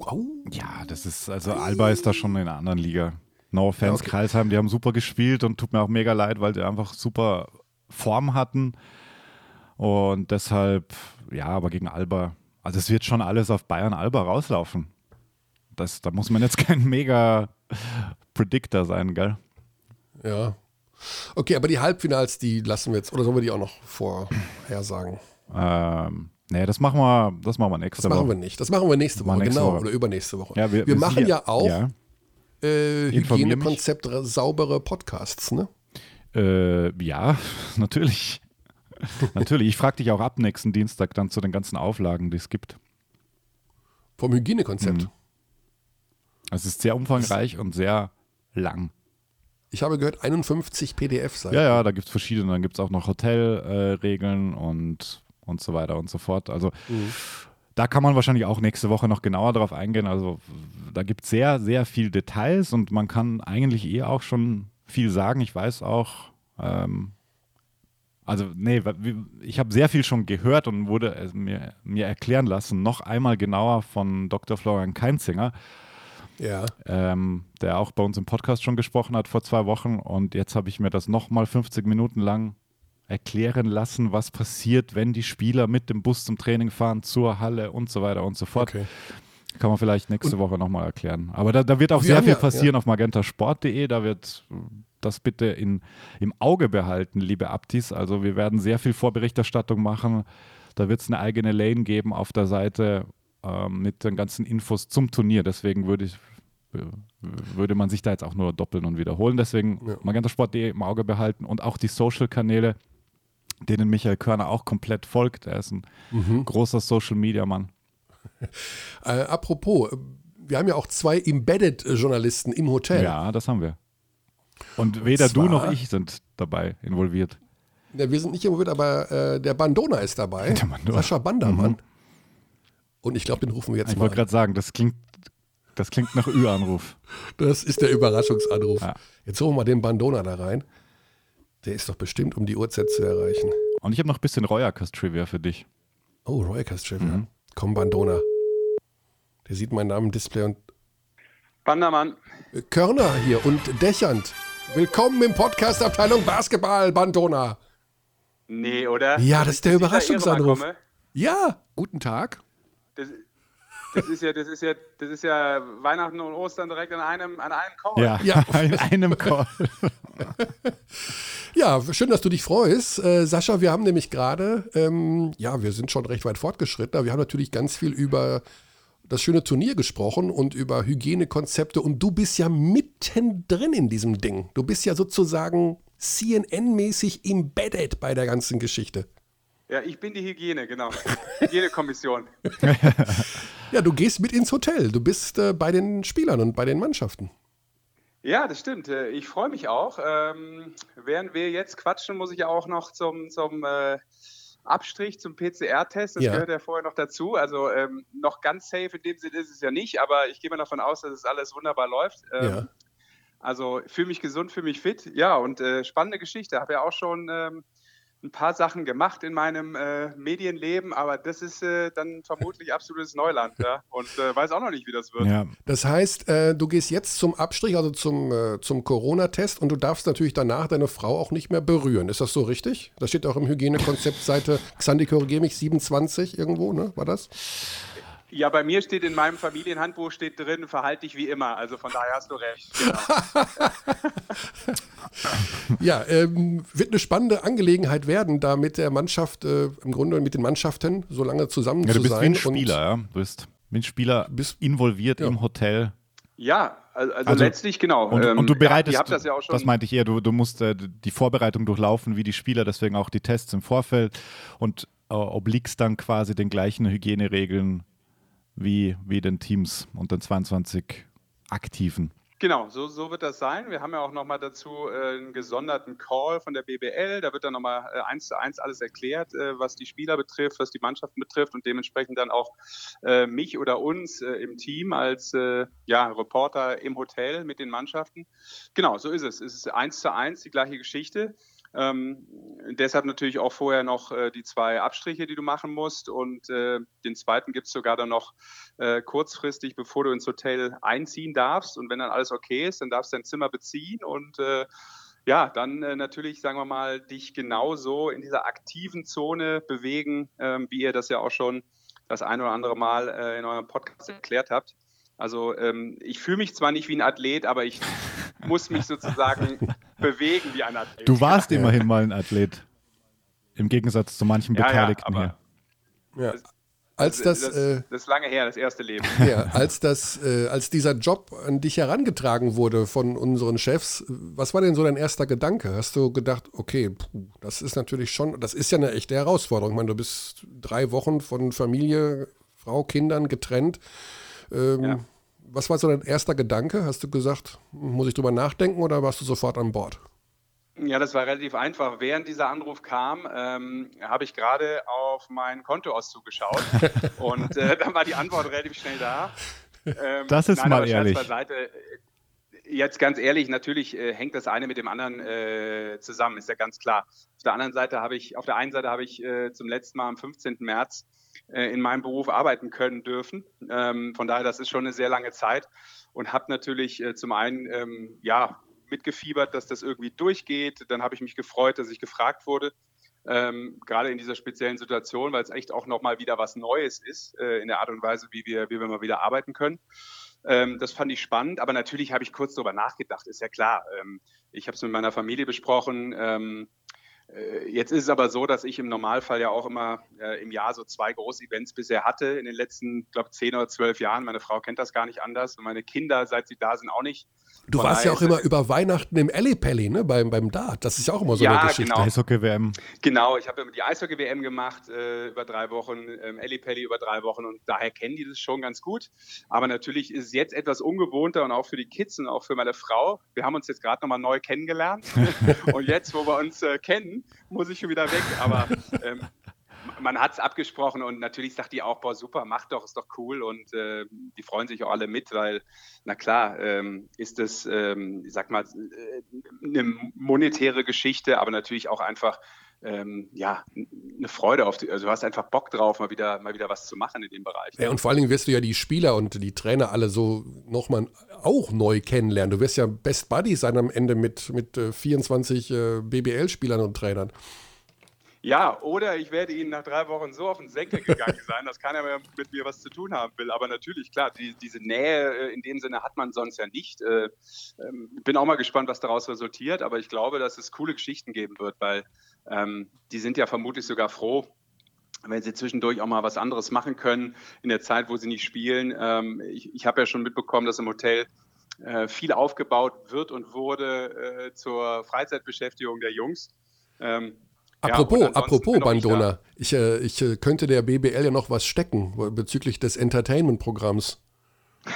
au. Ja, das ist, also Alba ist da schon in einer anderen Liga. No offense, ja, okay. Kreilsheim, die haben super gespielt und tut mir auch mega leid, weil die einfach super Form hatten. Und deshalb, ja, aber gegen Alba, also es wird schon alles auf Bayern-Alba rauslaufen. Das, da muss man jetzt *laughs* kein mega Predictor sein, gell? Ja. Okay, aber die Halbfinals, die lassen wir jetzt, oder sollen wir die auch noch vorhersagen? Ähm, nee, das machen wir, das machen wir nächste Woche. Das machen wir nicht. Das machen wir nächste Woche, nächste genau, Woche. oder übernächste Woche. Ja, wir, wir, wir machen ja auch ja. Äh, Hygienekonzept, saubere Podcasts, ne? Äh, ja, *laughs* natürlich. *laughs* Natürlich, ich frage dich auch ab nächsten Dienstag dann zu den ganzen Auflagen, die es gibt. Vom Hygienekonzept? Mhm. Es ist sehr umfangreich und sehr lang. Ich habe gehört, 51 PDF-Seiten. Ja, ja, da gibt es verschiedene. Dann gibt es auch noch Hotelregeln äh, und, und so weiter und so fort. Also mhm. da kann man wahrscheinlich auch nächste Woche noch genauer darauf eingehen. Also da gibt es sehr, sehr viel Details und man kann eigentlich eh auch schon viel sagen. Ich weiß auch, ähm, also, nee, ich habe sehr viel schon gehört und wurde mir, mir erklären lassen, noch einmal genauer von Dr. Florian Keinzinger, ja. ähm, der auch bei uns im Podcast schon gesprochen hat vor zwei Wochen. Und jetzt habe ich mir das nochmal 50 Minuten lang erklären lassen, was passiert, wenn die Spieler mit dem Bus zum Training fahren, zur Halle und so weiter und so fort. Okay. Kann man vielleicht nächste Woche nochmal erklären. Aber da, da wird auch sehr viel ja, passieren ja. auf magentasport.de. Da wird das bitte in, im Auge behalten, liebe Abtis. Also wir werden sehr viel Vorberichterstattung machen. Da wird es eine eigene Lane geben auf der Seite ähm, mit den ganzen Infos zum Turnier. Deswegen würde ich würde man sich da jetzt auch nur doppeln und wiederholen. Deswegen ja. magentasport.de im Auge behalten und auch die Social-Kanäle, denen Michael Körner auch komplett folgt. Er ist ein mhm. großer Social-Media-Mann. Äh, apropos, wir haben ja auch zwei Embedded-Journalisten im Hotel. Ja, das haben wir. Und weder zwar, du noch ich sind dabei involviert. Ja, wir sind nicht involviert, aber äh, der Bandona ist dabei. Der Bandona. Sascha Bandermann. Mhm. Und ich glaube, den rufen wir jetzt ich mal. Ich wollte gerade sagen, das klingt, das klingt nach Ü-Anruf. *laughs* das ist der Überraschungsanruf. Ja. Jetzt holen wir mal den Bandona da rein. Der ist doch bestimmt, um die Uhrzeit zu erreichen. Und ich habe noch ein bisschen Royacast-Trivia für dich. Oh, Royacast-Trivia. Mhm. Komm, Bandona. Der sieht meinen Namen im Display und. Bandermann. Körner hier und Dächernd. Willkommen im Podcast Abteilung Basketball, Bandona. Nee, oder? Ja, das ist der Überraschungsanruf. Ja, guten Tag. Das, das, ist ja, das ist ja, das ist ja Weihnachten und Ostern direkt an einem, an einem Call. Ja, ja. *laughs* an einem Call. *laughs* ja, schön, dass du dich freust. Äh, Sascha, wir haben nämlich gerade, ähm, ja, wir sind schon recht weit fortgeschritten, aber wir haben natürlich ganz viel über das schöne Turnier gesprochen und über Hygienekonzepte und du bist ja mittendrin in diesem Ding. Du bist ja sozusagen CNN-mäßig embedded bei der ganzen Geschichte. Ja, ich bin die Hygiene, genau. *laughs* Hygienekommission. *laughs* ja, du gehst mit ins Hotel. Du bist äh, bei den Spielern und bei den Mannschaften. Ja, das stimmt. Äh, ich freue mich auch. Ähm, während wir jetzt quatschen, muss ich auch noch zum, zum äh, Abstrich zum PCR-Test, das ja. gehört ja vorher noch dazu. Also ähm, noch ganz safe in dem Sinne ist es ja nicht, aber ich gehe mal davon aus, dass es alles wunderbar läuft. Ähm, ja. Also fühle mich gesund, fühle mich fit. Ja, und äh, spannende Geschichte. Habe ja auch schon ähm, ein paar Sachen gemacht in meinem äh, Medienleben, aber das ist äh, dann vermutlich absolutes Neuland ja? und äh, weiß auch noch nicht, wie das wird. Ja. Das heißt, äh, du gehst jetzt zum Abstrich, also zum, äh, zum Corona-Test und du darfst natürlich danach deine Frau auch nicht mehr berühren. Ist das so richtig? Das steht auch im Hygienekonzept Seite Xandi korrigier mich 27 irgendwo, ne? War das? Ja, bei mir steht in meinem Familienhandbuch steht drin, verhalte dich wie immer. Also von daher hast du recht. Genau. *laughs* ja, ähm, wird eine spannende Angelegenheit werden, da mit der Mannschaft, äh, im Grunde mit den Mannschaften so lange zusammen ja, zu sein. Du bist wie ein Spieler, ja. Du bist wie ein Spieler bist, involviert ja. im Hotel. Ja, also, also, letztlich genau. Und, und du ähm, bereitest, ja, das, ja auch schon. das meinte ich eher, du, du musst äh, die Vorbereitung durchlaufen wie die Spieler, deswegen auch die Tests im Vorfeld und äh, obliegst dann quasi den gleichen Hygieneregeln wie, wie den Teams und den 22 Aktiven. Genau, so, so wird das sein. Wir haben ja auch nochmal dazu äh, einen gesonderten Call von der BBL. Da wird dann nochmal äh, eins zu eins alles erklärt, äh, was die Spieler betrifft, was die Mannschaften betrifft und dementsprechend dann auch mich oder uns im Team als ja, Reporter im Hotel mit den Mannschaften. Genau, so ist es. Es ist eins zu eins die gleiche Geschichte. Ähm, deshalb natürlich auch vorher noch äh, die zwei Abstriche, die du machen musst. Und äh, den zweiten gibt es sogar dann noch äh, kurzfristig, bevor du ins Hotel einziehen darfst. Und wenn dann alles okay ist, dann darfst du dein Zimmer beziehen und äh, ja, dann äh, natürlich, sagen wir mal, dich genauso in dieser aktiven Zone bewegen, ähm, wie ihr das ja auch schon das ein oder andere Mal äh, in eurem Podcast erklärt habt. Also ähm, ich fühle mich zwar nicht wie ein Athlet, aber ich *laughs* muss mich sozusagen bewegen wie ein Athlet. Du warst ja. immerhin mal ein Athlet. Im Gegensatz zu manchen Beteiligten ja, ja, hier. Ja. Als das, das, äh, das, ist lange her, das erste Leben. *laughs* Ja, als, das, äh, als dieser Job an dich herangetragen wurde von unseren Chefs, was war denn so dein erster Gedanke? Hast du gedacht, okay, puh, das ist natürlich schon, das ist ja eine echte Herausforderung. Ich meine, du bist drei Wochen von Familie, Frau, Kindern getrennt. Ähm, ja was war so dein erster Gedanke? Hast du gesagt, muss ich drüber nachdenken oder warst du sofort an Bord? Ja, das war relativ einfach. Während dieser Anruf kam, ähm, habe ich gerade auf mein Kontoauszug geschaut *laughs* und äh, dann war die Antwort relativ schnell da. Ähm, das ist nein, mal ehrlich. Beiseite, jetzt ganz ehrlich, natürlich äh, hängt das eine mit dem anderen äh, zusammen, ist ja ganz klar. Auf der anderen Seite habe ich, auf der einen Seite habe ich äh, zum letzten Mal am 15. März äh, in meinem Beruf arbeiten können dürfen. Ähm, von daher, das ist schon eine sehr lange Zeit und habe natürlich äh, zum einen ähm, ja mitgefiebert, dass das irgendwie durchgeht. Dann habe ich mich gefreut, dass ich gefragt wurde. Ähm, gerade in dieser speziellen Situation, weil es echt auch nochmal wieder was Neues ist äh, in der Art und Weise, wie wir, wie wir mal wieder arbeiten können. Ähm, das fand ich spannend, aber natürlich habe ich kurz darüber nachgedacht, ist ja klar. Ähm, ich habe es mit meiner Familie besprochen. Äh, jetzt ist es aber so, dass ich im Normalfall ja auch immer äh, im Jahr so zwei Groß-Events bisher hatte in den letzten, glaube zehn oder zwölf Jahren. Meine Frau kennt das gar nicht anders und meine Kinder, seit sie da sind, auch nicht. Du warst ja auch immer über Weihnachten im Ellipelli, ne, beim, beim Dart. Das ist ja auch immer so ja, eine Geschichte. Genau. Eishockey-WM. Genau, ich habe immer die Eishockey-WM gemacht äh, über drei Wochen, ähm, Ellipelli über drei Wochen und daher kennen die das schon ganz gut. Aber natürlich ist es jetzt etwas ungewohnter und auch für die Kids und auch für meine Frau. Wir haben uns jetzt gerade nochmal neu kennengelernt *laughs* und jetzt, wo wir uns äh, kennen, muss ich schon wieder weg. Aber ähm, man hat es abgesprochen und natürlich sagt die auch, boah, super, mach doch, ist doch cool und äh, die freuen sich auch alle mit, weil, na klar, ähm, ist das, ähm, ich sag mal, äh, eine monetäre Geschichte, aber natürlich auch einfach, ähm, ja, eine Freude auf die, also du hast einfach Bock drauf, mal wieder, mal wieder was zu machen in dem Bereich. Ja, und vor allen Dingen wirst du ja die Spieler und die Trainer alle so nochmal auch neu kennenlernen. Du wirst ja Best Buddies sein am Ende mit, mit äh, 24 äh, BBL-Spielern und Trainern. Ja, oder ich werde Ihnen nach drei Wochen so auf den Senkel gegangen sein, dass keiner mehr mit mir was zu tun haben will. Aber natürlich, klar, die, diese Nähe äh, in dem Sinne hat man sonst ja nicht. Äh, ähm, bin auch mal gespannt, was daraus resultiert. Aber ich glaube, dass es coole Geschichten geben wird, weil ähm, die sind ja vermutlich sogar froh, wenn sie zwischendurch auch mal was anderes machen können in der Zeit, wo sie nicht spielen. Ähm, ich ich habe ja schon mitbekommen, dass im Hotel äh, viel aufgebaut wird und wurde äh, zur Freizeitbeschäftigung der Jungs. Ähm, Apropos, ja, apropos Bandona, ich, äh, ich äh, könnte der BBL ja noch was stecken bezüglich des Entertainment-Programms.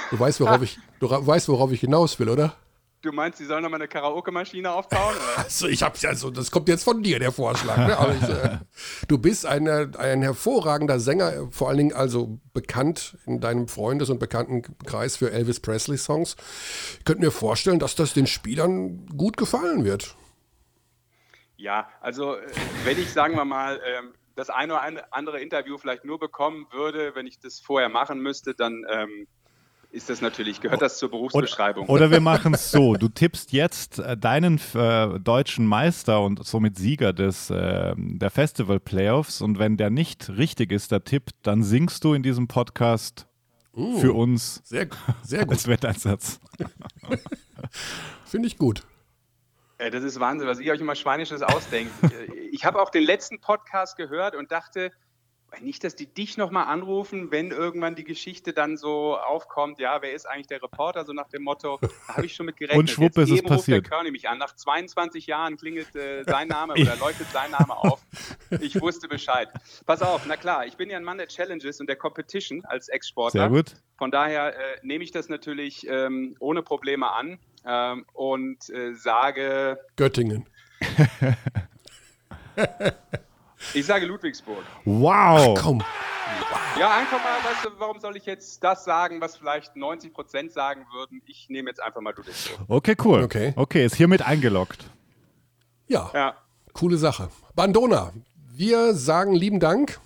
Du weißt, worauf ich, du weißt, worauf ich hinaus will, oder? Du meinst, sie sollen noch mal eine Karaoke-Maschine aufbauen? *laughs* also, ich hab's ja so, das kommt jetzt von dir, der Vorschlag. Ne? Ich, äh, *laughs* du bist eine, ein hervorragender Sänger, vor allen Dingen also bekannt in deinem Freundes- und Bekanntenkreis für Elvis Presley-Songs. Ich könnte mir vorstellen, dass das den Spielern gut gefallen wird. Ja, also äh, wenn ich, sagen wir mal, ähm, das eine oder andere Interview vielleicht nur bekommen würde, wenn ich das vorher machen müsste, dann ähm, ist das natürlich, gehört das zur Berufsbeschreibung. Oder, oder wir machen es so, du tippst jetzt äh, deinen äh, deutschen Meister und somit Sieger des, äh, der Festival Playoffs und wenn der nicht richtig ist, der Tipp, dann singst du in diesem Podcast uh, für uns sehr, sehr *laughs* gut. als Wetteinsatz. Finde ich gut. Äh, das ist Wahnsinn, was ihr euch immer Schweinisches ausdenkt. *laughs* Äh, ich habe auch den letzten Podcast gehört und dachte, nicht, dass die dich nochmal anrufen, wenn irgendwann die Geschichte dann so aufkommt, ja, wer ist eigentlich der Reporter, so nach dem Motto, da habe ich schon mit gerechnet. Und schwupp Jetzt ist es passiert. Ruft der Körny mich an, nach 22 Jahren klingelt äh, sein Name *laughs* oder leuchtet sein Name auf. Ich wusste Bescheid. Pass auf, na klar, ich bin ja ein Mann der Challenges und der Competition als Ex-Sportler. Sehr gut. Von daher äh, nehme ich das natürlich ähm, ohne Probleme an ähm, und äh, sage... Göttingen. *laughs* Ich sage Ludwigsburg. Wow. Ach, komm. Ja, einfach mal, weißt du, warum soll ich jetzt das sagen, was vielleicht 90 Prozent sagen würden? Ich nehme jetzt einfach mal Ludwigsburg. Okay, cool. Okay. Okay, ist hiermit eingeloggt. Ja, Ja. coole Sache. Bandona, wir sagen lieben Dank.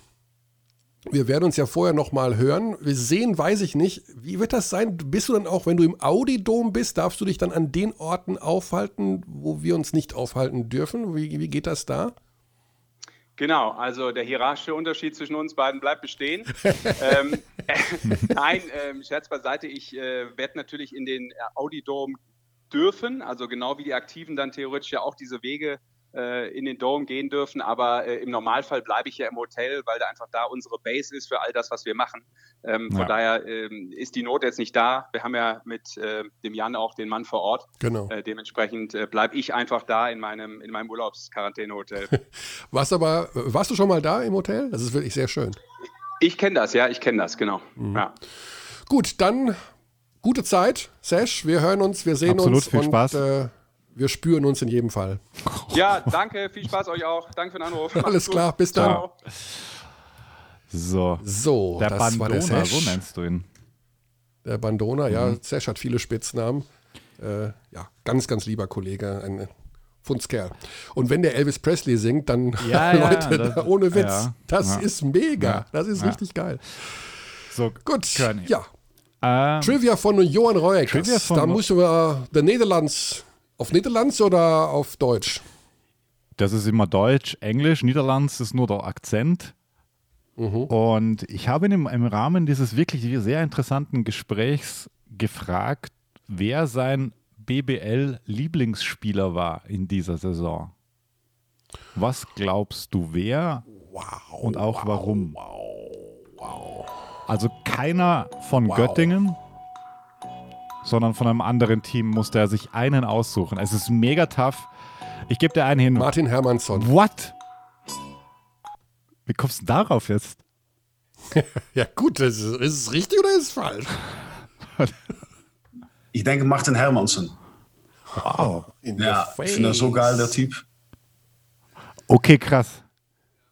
Wir werden uns ja vorher noch mal hören. Wir sehen, weiß ich nicht. Wie wird das sein? Bist du dann auch, wenn du im Audi-Dom bist, darfst du dich dann an den Orten aufhalten, wo wir uns nicht aufhalten dürfen? Wie, wie geht das da? Genau, also der hierarchische Unterschied zwischen uns beiden bleibt bestehen. *laughs* ähm, äh, nein, ähm, Scherz beiseite, ich äh, werde natürlich in den Audi-Dom dürfen, also genau wie die Aktiven dann theoretisch ja auch diese Wege äh, in den Dome gehen dürfen. Aber äh, im Normalfall bleibe ich ja im Hotel, weil da einfach da unsere Base ist für all das, was wir machen. Ähm, ja. Von daher ähm, ist die Not jetzt nicht da. Wir haben ja mit äh, dem Jan auch den Mann vor Ort. Genau. Äh, dementsprechend äh, bleibe ich einfach da in meinem, in meinem Urlaubsquarantänehotel. *laughs* warst aber, warst du schon mal da im Hotel? Das ist wirklich sehr schön. Ich kenne das, ja, ich kenne das, genau. Mhm. Ja. Gut, dann gute Zeit, Sesh. Wir hören uns, wir sehen Absolut, uns. Viel und, Spaß. Wir spüren uns in jedem Fall. Ja, danke, viel Spaß euch auch. Danke für den Anruf. Alles klar, bis dann. Ciao. So. So, der das Bandona, war der Sesh. so nennst du ihn. Der Bandona, ja, Sesh hat viele Spitznamen. Äh, ja, ganz, ganz lieber Kollege, ein Fundskerl. Und wenn der Elvis Presley singt, dann Ja, *laughs* ja, Leute, das- ohne Witz, ja, das ja. ist mega. Ja, Das ist ja. richtig geil. So, Gut, ja. ähm, Trivia von Johan von- da müssen wir der Niederlands, auf Niederlands oder auf Deutsch? das ist immer Deutsch, Englisch, Niederlands ist nur der Akzent. Mhm. Und ich habe ihn im, im Rahmen dieses wirklich sehr interessanten Gesprächs gefragt, wer sein BBL-Lieblingsspieler war in dieser Saison. Was glaubst du, wer Wow. und auch warum? Also keiner von Göttingen, sondern von einem anderen Team musste er sich einen aussuchen. Es ist mega tough. Ich gebe dir einen hin. Martin Hermansson. What? Wie kommst du darauf jetzt? *laughs* Ja gut, ist, ist es richtig oder ist es falsch? Ich denke Martin Hermansen. In Ja, ich finde das so geil, der Typ. Okay, krass.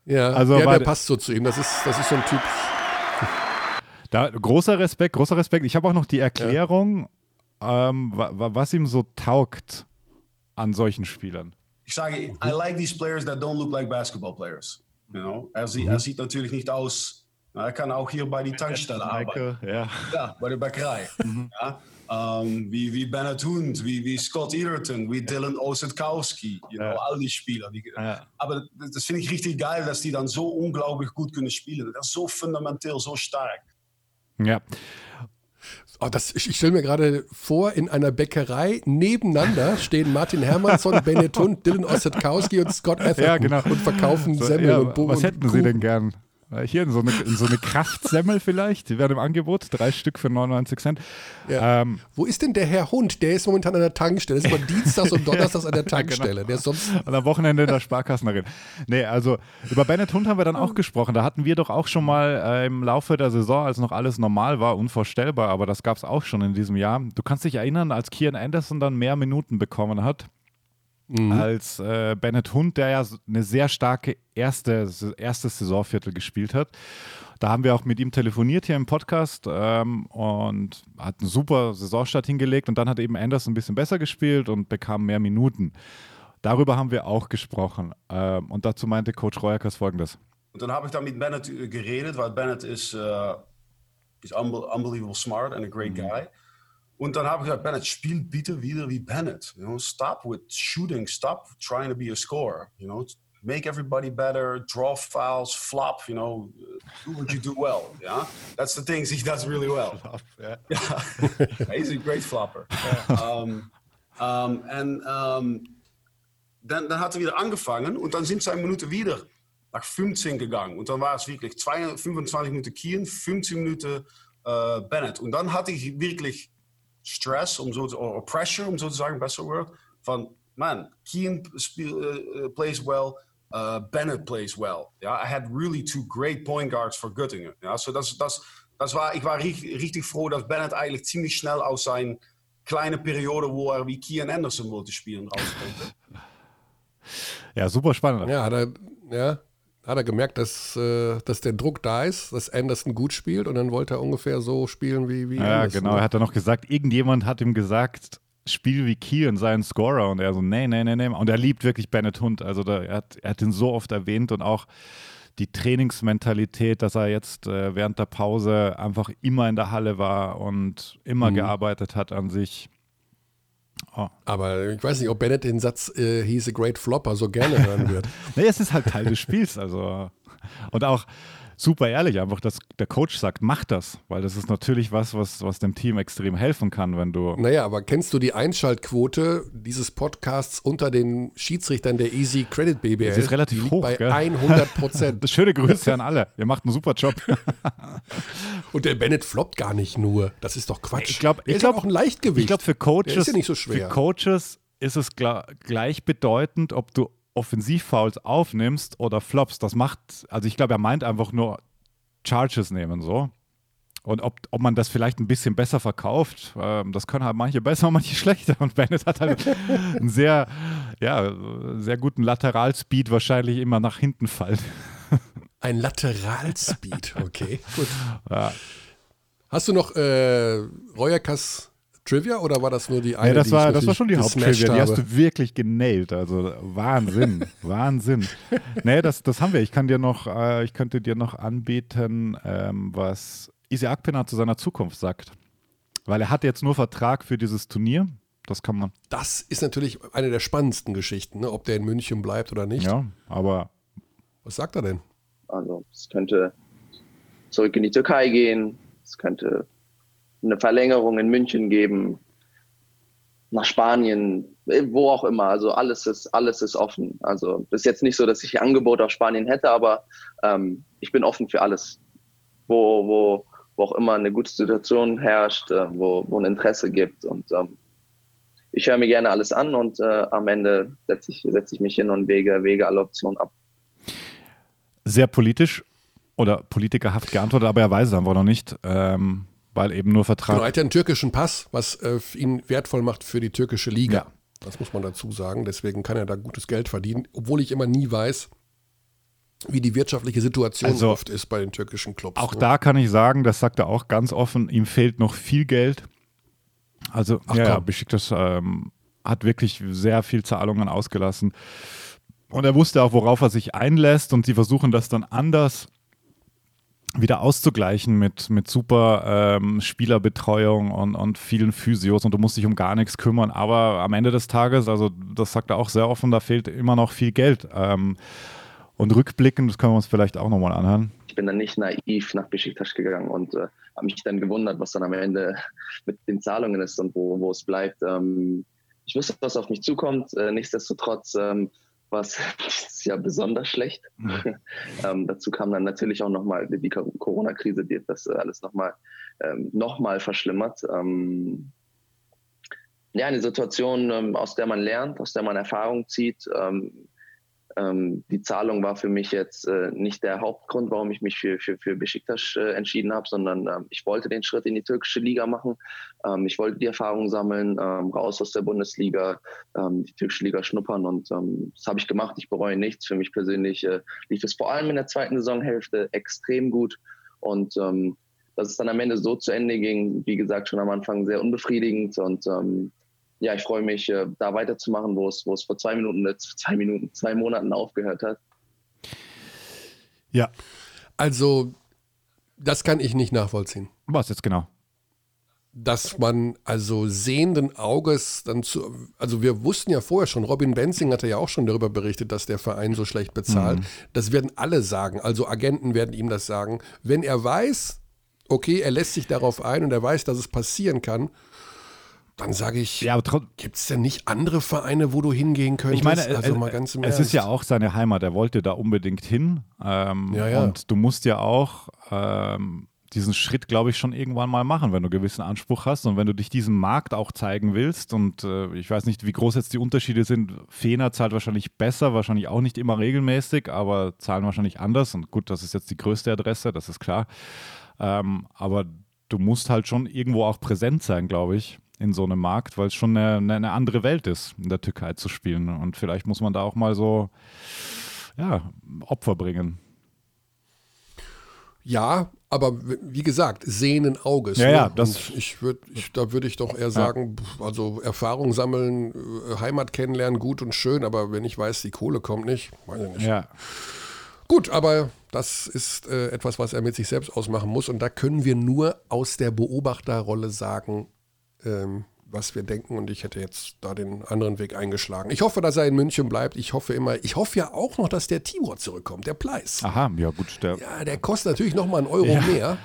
Ja, Also ja der passt so zu ihm. Das ist, das ist so ein Typ. Da, großer Respekt, großer Respekt. Ich habe auch noch die Erklärung, ähm, wa, wa, was ihm so taugt an solchen Spielern. Ich sage, I like these players that don't look like basketball players. You know? er, sieht, er sieht natürlich nicht aus. Er kann auch hier bei die Tankstelle arbeiten. Ja. Ja, bei der Bäckerei. *laughs* Ja, ähm, wie, wie Bennett Hund, wie, wie Scott Egerton, wie Dylan Osetkowski. You know, all die Spieler. Die, Ja. Aber das, das finde ich richtig geil, dass die dann so unglaublich gut können spielen. Das ist so fundamenteel, so stark. ja. Oh, das, ich ich stelle mir gerade vor, in einer Bäckerei nebeneinander stehen Martin Hermansson, *laughs* Bennett Hund, Dylan Ossetkowski und Scott Atherton Ja, genau. und verkaufen So, Semmel ja, und Bo was hätten Sie denn gern? Äh, Hier in so eine, in so eine Kraftsemmel vielleicht, die werden im Angebot, drei Stück für 99 Cent. Ja. Ähm, Wo ist denn der Herr Hund? Der ist momentan an der Tankstelle. Das ist immer Dienstags und *laughs* Donnerstags an der genau. Tankstelle. Der ist sonst. Und am Wochenende in der Sparkassenerin. Nee, also über Bennett Hund haben wir dann auch gesprochen. Da hatten wir doch auch schon mal äh, im Laufe der Saison, als noch alles normal war, unvorstellbar, aber das gab es auch schon in diesem Jahr. Du kannst dich erinnern, als Kian Anderson dann mehr Minuten bekommen hat. Als äh, Bennett Hund, der ja eine sehr starke erste, erstes Saisonviertel gespielt hat. Da haben wir auch mit ihm telefoniert hier im Podcast ähm, und hat einen super Saisonstart hingelegt und dann hat eben Anderson ein bisschen besser gespielt und bekam mehr Minuten. Darüber haben wir auch gesprochen. Ähm, und dazu meinte Coach Royakas folgendes. Und dann habe ich da mit Bennett geredet, weil Bennett ist, uh, ist unbelievable smart and a great mhm. guy. Und dann habe ich gesagt, Bennett, spiel bitte wieder wie Bennett. You know, stop with shooting, stop trying to be a scorer. You know, make everybody better, draw fouls, flop. You know, do what you do well. *laughs* Yeah, that's the things he does really well. *laughs* Flop, yeah. yeah. he's a great flopper. Yeah. Um, um, en um, dann, dann hat er wieder angefangen und dann sind zwei Minuten wieder nach 15 gegangen. Und dann war es wirklich 25 Minuten Kien, 15 Minuten äh, Bennett. Und dann hatte ich wirklich Stress, um so, oder Pressure, um so zu sagen, besser Wort, von, man, Kien uh, plays well, uh, Bennett plays well. Ja, I had really two great point guards for Göttingen. Ja, so das, das, das war, ich war richtig, richtig froh, dass Bennett eigentlich ziemlich schnell aus seiner kleinen Periode, wo er wie Kian Anderson wollte spielen, rauskonnte. *laughs* Ja, super spannend. Ja, hat er, ja, hat er gemerkt, dass, äh, dass der Druck da ist, dass Anderson gut spielt und dann wollte er ungefähr so spielen wie, wie Ja, Anderson. genau. Er hat dann noch gesagt, irgendjemand hat ihm gesagt, spiel wie Kiel sei ein Scorer und er so, nee, nee, nee, nee. Und er liebt wirklich Bennett Hund. Also da, er, hat, er hat ihn so oft erwähnt und auch die Trainingsmentalität, dass er jetzt äh, während der Pause einfach immer in der Halle war und immer mhm. gearbeitet hat an sich. Oh. Aber ich weiß nicht, ob Bennett den Satz äh, He's a great flopper so gerne hören wird. *laughs* nee, es ist halt Teil des Spiels. Also. Und auch, super ehrlich, einfach, dass der Coach sagt, mach das, weil das ist natürlich was, was, was dem Team extrem helfen kann, wenn du. Naja, aber kennst du die Einschaltquote dieses Podcasts unter den Schiedsrichtern der Easy Credit BBL? Das ist relativ hoch, bei gell? 100 Prozent. *laughs* Schöne Grüße an alle. Ihr macht einen super Job. *laughs* Und der Bennett floppt gar nicht nur. Das ist doch Quatsch. Ich glaube, ich glaube auch ein Leichtgewicht. Ich glaube, für Coaches, der ist ja nicht so schwer. für Coaches ist es gleichbedeutend, ob du Offensivfouls aufnimmst oder flops, das macht, also ich glaube, er meint einfach nur Charges nehmen so. Und ob, ob man das vielleicht ein bisschen besser verkauft, ähm, das können halt manche besser, *laughs* manche schlechter. Und Bennett hat halt *laughs* einen sehr, ja, sehr guten Lateralspeed wahrscheinlich immer nach hinten fallen. *laughs* Ein Lateralspeed, okay, gut. Ja. Hast du noch äh, Reuerkas Trivia oder war das nur die eine? Ja, das, war, das war schon die Haupttrivia. Die hast du wirklich genäht. Also Wahnsinn, *laughs* Wahnsinn. Nee, das, das haben wir. Ich kann dir noch, äh, ich könnte dir noch anbieten, ähm, was Isi Akpina zu seiner Zukunft sagt. Weil er hat jetzt nur Vertrag für dieses Turnier. Das kann man. Das ist natürlich eine der spannendsten Geschichten, ne? ob der in München bleibt oder nicht. Ja, aber. Was sagt er denn? Also, es könnte zurück in die Türkei gehen. Es könnte eine Verlängerung in München geben, nach Spanien, wo auch immer. Also alles ist, alles ist offen. Also ist jetzt nicht so, dass ich Angebot auf Spanien hätte, aber ähm, ich bin offen für alles. Wo, wo, wo auch immer eine gute Situation herrscht, äh, wo, wo ein Interesse gibt. Und ähm, ich höre mir gerne alles an und äh, am Ende setze ich, setz ich mich hin und wege, wege alle Optionen ab. Sehr politisch oder politikerhaft geantwortet, aber er weiß es einfach noch nicht. Ähm, weil eben nur Vertrag. Genau, er hat ja einen türkischen Pass, was äh, ihn wertvoll macht für die türkische Liga. Ja. Das muss man dazu sagen. Deswegen kann er da gutes Geld verdienen, obwohl ich immer nie weiß, wie die wirtschaftliche Situation also, oft ist bei den türkischen Clubs. Auch ne? da kann ich sagen, das sagt er auch ganz offen, ihm fehlt noch viel Geld. Also, Ach, ja, Besiktas ähm, hat wirklich sehr viel Zahlungen ausgelassen. Und er wusste auch, worauf er sich einlässt und sie versuchen das dann anders wieder auszugleichen mit, mit super ähm, Spielerbetreuung und, und vielen Physios und du musst dich um gar nichts kümmern. Aber am Ende des Tages, also das sagt er auch sehr offen, da fehlt immer noch viel Geld. Ähm, und rückblickend, das können wir uns vielleicht auch nochmal anhören. Ich bin dann nicht naiv nach Besiktas gegangen und äh, habe mich dann gewundert, was dann am Ende *laughs* mit den Zahlungen ist und wo, wo es bleibt. Ähm, ich wusste, was auf mich zukommt. Äh, nichtsdestotrotz ähm, war es *laughs* dieses Jahr besonders schlecht. Mhm. *laughs* ähm, dazu kam dann natürlich auch nochmal die Corona-Krise, die das äh, alles nochmal ähm, noch verschlimmert. Ähm, ja, eine Situation, ähm, aus der man lernt, aus der man Erfahrung zieht. Ähm, ähm, die Zahlung war für mich jetzt äh, nicht der Hauptgrund, warum ich mich für, für, für Besiktas äh, entschieden habe, sondern ähm, ich wollte den Schritt in die türkische Liga machen. Ähm, ich wollte die Erfahrung sammeln, ähm, raus aus der Bundesliga, ähm, die türkische Liga schnuppern und ähm, das habe ich gemacht. Ich bereue nichts. Für mich persönlich äh, lief es vor allem in der zweiten Saisonhälfte extrem gut und dass es dann am Ende so zu Ende ging, wie gesagt, schon am Anfang sehr unbefriedigend und ja, ich freue mich, äh, da weiterzumachen, wo es, wo es vor zwei Minuten, äh, zwei Minuten, zwei Monaten aufgehört hat. Ja. Also, das kann ich nicht nachvollziehen. Was jetzt genau? dass man also sehenden Auges dann zu, also wir wussten ja vorher schon, Robin Benzing hatte ja auch schon darüber berichtet, dass der Verein so schlecht bezahlt. Mhm. Das werden alle sagen, also Agenten werden ihm das sagen. Wenn er weiß, okay, er lässt sich darauf ein und er weiß, dass es passieren kann, dann sage ich, ja, gibt es denn nicht andere Vereine, wo du hingehen könntest? Ich meine, also mal ganz im es Ernst. ist ja auch seine Heimat, er wollte da unbedingt hin. Ähm, ja, ja. Und du musst ja auch ähm, diesen Schritt, glaube ich, schon irgendwann mal machen, wenn du einen gewissen Anspruch hast und wenn du dich diesem Markt auch zeigen willst. Und äh, ich weiß nicht, wie groß jetzt die Unterschiede sind. Fener zahlt wahrscheinlich besser, wahrscheinlich auch nicht immer regelmäßig, aber zahlen wahrscheinlich anders. Und gut, das ist jetzt die größte Adresse, das ist klar. Ähm, aber du musst halt schon irgendwo auch präsent sein, glaube ich, in so einem Markt, weil es schon eine, eine andere Welt ist, in der Türkei zu spielen. Und vielleicht muss man da auch mal so ja, Opfer bringen. Ja, aber wie gesagt, sehenden Auges. Ja, ne? ja, das ich würde, ich, da würde ich doch eher sagen, ja. also Erfahrung sammeln, äh, Heimat kennenlernen, gut und schön, aber wenn ich weiß, die Kohle kommt nicht, weiß ich nicht. Ja. Gut, aber das ist äh, etwas, was er mit sich selbst ausmachen muss und da können wir nur aus der Beobachterrolle sagen, ähm, was wir denken und ich hätte jetzt da den anderen Weg eingeschlagen. Ich hoffe, dass er in München bleibt. Ich hoffe immer, ich hoffe ja auch noch, dass der Tibor zurückkommt, der Pleis. Aha, ja gut. Der ja, der kostet natürlich noch mal einen Euro ja. mehr.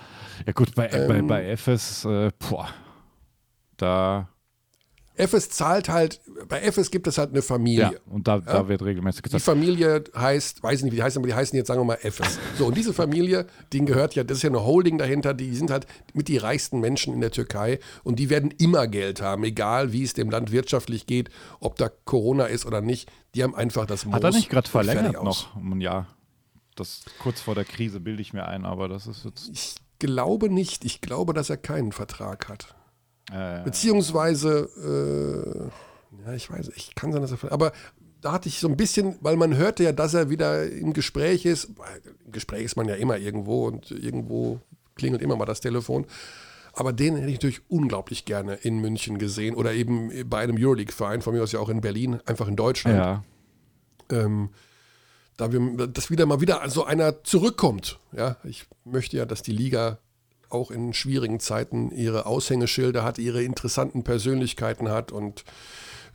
Ja gut, bei, ähm, bei, bei FS, äh, boah, da FS zahlt halt, bei FS gibt es halt eine Familie. Ja, und da, ja? da wird regelmäßig gezahlt. Die Familie heißt, weiß ich nicht, wie die heißen, aber die heißen jetzt, sagen wir mal, FS. So, und diese Familie, denen gehört ja, das ist ja eine Holding dahinter, die sind halt mit die reichsten Menschen in der Türkei und die werden immer Geld haben, egal wie es dem Land wirtschaftlich geht, ob da Corona ist oder nicht. Die haben einfach das Moos Hat er nicht gerade verlängert noch um ein Jahr? Das kurz vor der Krise bilde ich mir ein, aber das ist jetzt. Ich glaube nicht. Ich glaube, dass er keinen Vertrag hat. Äh, Beziehungsweise, äh, ja, ich weiß, ich kann sein, dass er. Aber da hatte ich so ein bisschen, weil man hörte ja, dass er wieder im Gespräch ist. Im Gespräch ist man ja immer irgendwo und irgendwo klingelt immer mal das Telefon. Aber den hätte ich natürlich unglaublich gerne in München gesehen oder eben bei einem Euroleague-Verein, von mir aus ja auch in Berlin, einfach in Deutschland. Ja. Ähm, da wir, dass wieder mal wieder so einer zurückkommt. Ja, ich möchte ja, dass die Liga auch in schwierigen Zeiten ihre Aushängeschilder hat, ihre interessanten Persönlichkeiten hat und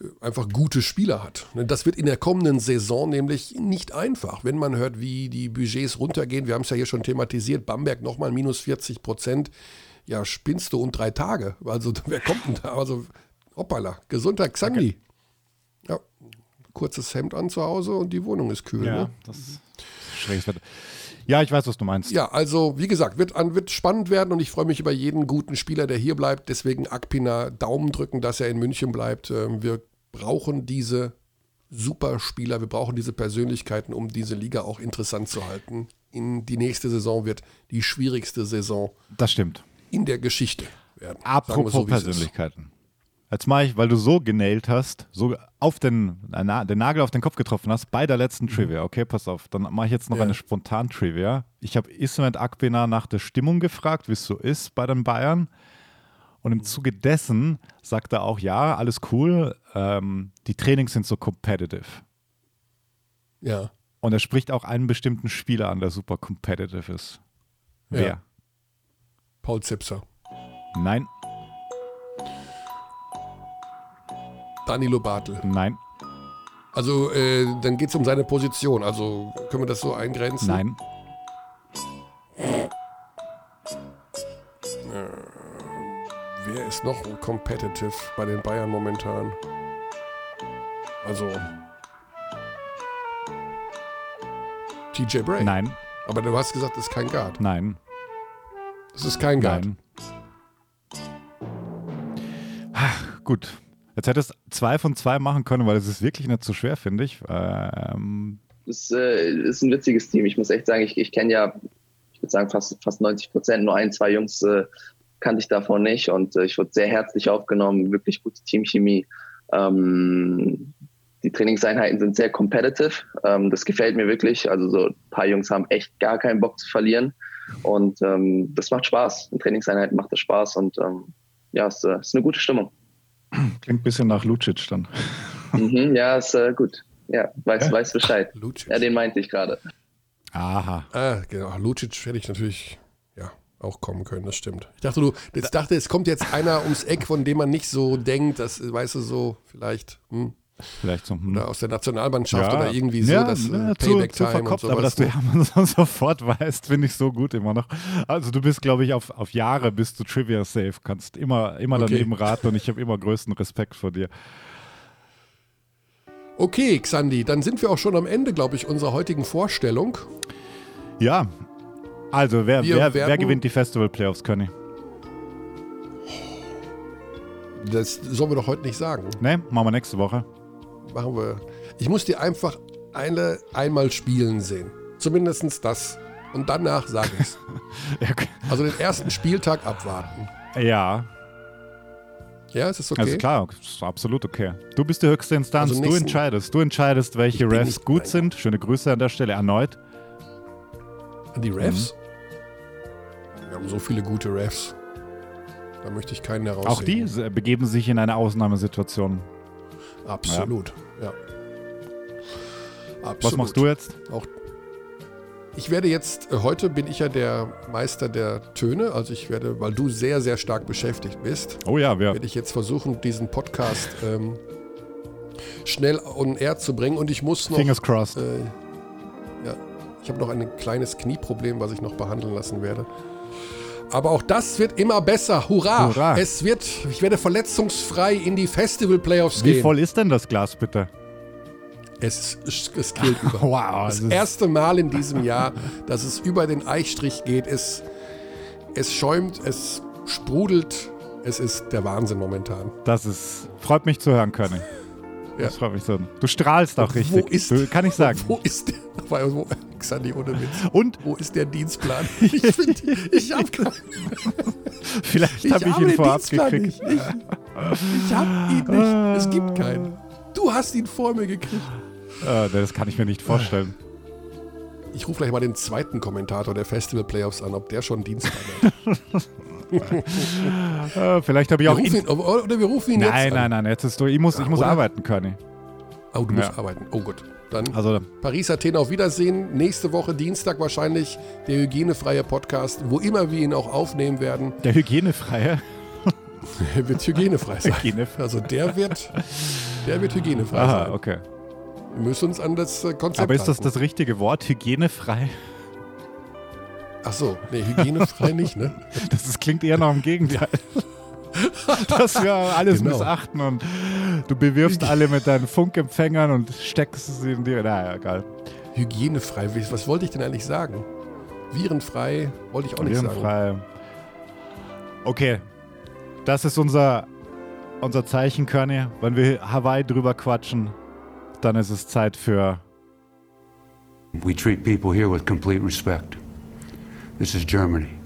äh, einfach gute Spieler hat. Ne, das wird in der kommenden Saison nämlich nicht einfach, wenn man hört, wie die Budgets runtergehen. Wir haben es ja hier schon thematisiert, Bamberg nochmal minus 40 Prozent. Ja, spinnst du und drei Tage. Also *laughs* wer kommt denn da? Also hoppala, Gesundheit, Xangli. Ja, kurzes Hemd an zu Hause und die Wohnung ist kühl. Ja, ne? das ist Wetter. Ja, ich weiß, was du meinst. Ja, also wie gesagt, wird, wird spannend werden und ich freue mich über jeden guten Spieler, der hier bleibt. Deswegen Akpina Daumen drücken, dass er in München bleibt. Ähm, wir brauchen diese Superspieler, wir brauchen diese Persönlichkeiten, um diese Liga auch interessant zu halten. In die nächste Saison wird die schwierigste Saison. Das stimmt. In der Geschichte werden. Apropos so, Persönlichkeiten. Jetzt mache ich, weil du so genailt hast, so auf den, äh, den Nagel auf den Kopf getroffen hast, bei der letzten mhm. Trivia. Okay, pass auf. Dann mache ich jetzt noch ja. eine Spontan-Trivia. Ich habe Ismet Akbena nach der Stimmung gefragt, wie es so ist bei den Bayern. Und im Zuge dessen sagt er auch, ja, alles cool, ähm, die Trainings sind so competitive. Ja. Und er spricht auch einen bestimmten Spieler an, der super competitive ist. Wer? Ja. Paul Zipser. Nein. Danilo Bartel. Nein. Also, äh, dann geht es um seine Position. Also, können wir das so eingrenzen? Nein. Äh, wer ist noch competitive bei den Bayern momentan? Also. TJ Bray. Nein. Aber du hast gesagt, das ist kein Guard. Nein. Das ist kein Guard. Nein. Ach, gut. Jetzt hättest du zwei von zwei machen können, weil es ist wirklich nicht so schwer, finde ich. Ähm das äh, ist ein witziges Team. Ich muss echt sagen, ich, ich kenne ja, ich würde sagen, fast, fast 90 Prozent. Nur ein, zwei Jungs äh, kannte ich davon nicht. Und äh, ich wurde sehr herzlich aufgenommen, wirklich gute Teamchemie. Ähm, die Trainingseinheiten sind sehr competitive. Ähm, das gefällt mir wirklich. Also so ein paar Jungs haben echt gar keinen Bock zu verlieren. Und ähm, das macht Spaß. In Trainingseinheiten macht das Spaß und ähm, ja, es äh, ist eine gute Stimmung. Klingt ein bisschen nach Lucic dann. Mhm, ja, ist äh, gut. Ja, weiß, ja. weiß Bescheid. Lucic. Ja, den meinte ich gerade. Aha. Ah, genau. Lucic hätte ich natürlich ja, auch kommen können, das stimmt. Ich dachte, du, jetzt dachte, es kommt jetzt einer ums Eck, von dem man nicht so denkt, das weißt du so, vielleicht. Hm. Vielleicht so, hm. Oder aus der Nationalmannschaft ja. oder irgendwie so, ja, das ja, Payback-Time und sowas. Aber dass du Hermann *laughs* sofort weißt, finde ich so gut immer noch. Also du bist, glaube ich, auf, auf Jahre bist du Trivia safe, kannst immer, immer okay. daneben raten und ich habe immer größten Respekt vor dir. Okay, Xandi, dann sind wir auch schon am Ende, glaube ich, unserer heutigen Vorstellung. Ja, also wer, wer, wer gewinnt die Festival-Playoffs, Conny? Das sollen wir doch heute nicht sagen. Ne, machen wir nächste Woche machen wir. Ich muss dir einfach eine einmal spielen sehen. Zumindest das. Und danach sage ich es. Also den ersten Spieltag abwarten. Ja. Ja, ist das okay? Also klar, ist absolut okay. Du bist die höchste Instanz, also du entscheidest. Du entscheidest, welche Refs gut nein. sind. Schöne Grüße an der Stelle erneut. An die Refs? Mhm. Wir haben so viele gute Refs. Da möchte ich keinen herausnehmen. Auch die begeben sich in eine Ausnahmesituation. Absolut. Ja. Absolut. Was machst du jetzt? Auch ich werde jetzt, äh, heute bin ich ja der Meister der Töne, also ich werde, weil du sehr, sehr stark beschäftigt bist, oh ja, ja. werde ich jetzt versuchen, diesen Podcast ähm, schnell on air zu bringen und ich muss noch. Fingers crossed. Äh, ja, ich habe noch ein kleines Knieproblem, was ich noch behandeln lassen werde. Aber auch das wird immer besser. Hurra! Hurra. Es wird, ich werde verletzungsfrei in die Festival-Playoffs gehen. Wie voll ist denn das Glas, bitte? Es, es killt *laughs* über. wow. Das, das erste Mal in diesem Jahr, dass es über den Eichstrich geht. Es, es schäumt, es sprudelt. Es ist der Wahnsinn momentan. Das ist, freut mich zu hören, König. *laughs* Ja. Das freut mich so. Du strahlst auch richtig. Wo ist, du, kann ich sagen. *laughs* Wo ist der? Wo, Xandi, ohne Witz. Und? Wo ist der Dienstplan? Ich, find, ich habe keinen. Vielleicht habe ich, hab ihn vorab gekriegt. Nicht. Ich, ich habe ihn nicht. Es gibt keinen. Du hast ihn vor mir gekriegt. Äh, das kann ich mir nicht vorstellen. Ich rufe gleich mal den zweiten Kommentator der Festival Playoffs an, ob der schon Dienstplan *laughs* hat. äh, vielleicht habe ich wir auch ihn, oder wir rufen ihn nein, jetzt Nein, nein, nein, jetzt ist du. Ich muss, ich muss arbeiten, Körny. Oh, du musst ja. arbeiten. Oh gut. Dann also, Paris, Athen auf Wiedersehen. Nächste Woche, Dienstag wahrscheinlich, der hygienefreie Podcast, wo immer wir ihn auch aufnehmen werden. Der hygienefreie? *laughs* Der wird hygienefrei sein. Hygienefrei. Also der wird, der wird hygienefrei Aha, sein. okay. Wir müssen uns an das äh, Konzept Aber ist das halten. das richtige Wort, hygienefrei? Ach so, nee, hygienefrei *laughs* nicht, ne? Das ist, klingt eher nach dem Gegenteil. *laughs* dass wir alles genau. missachten und du bewirfst alle mit deinen Funkempfängern und steckst sie in die. Naja, egal. Hygienefrei, was wollte ich denn eigentlich sagen? Virenfrei wollte ich auch nicht Virenfrei. sagen. Okay, das ist unser, unser Zeichen, Körny. Wenn wir Hawaii drüber quatschen, dann ist es Zeit für. We treat people here with complete respect. This is Germany.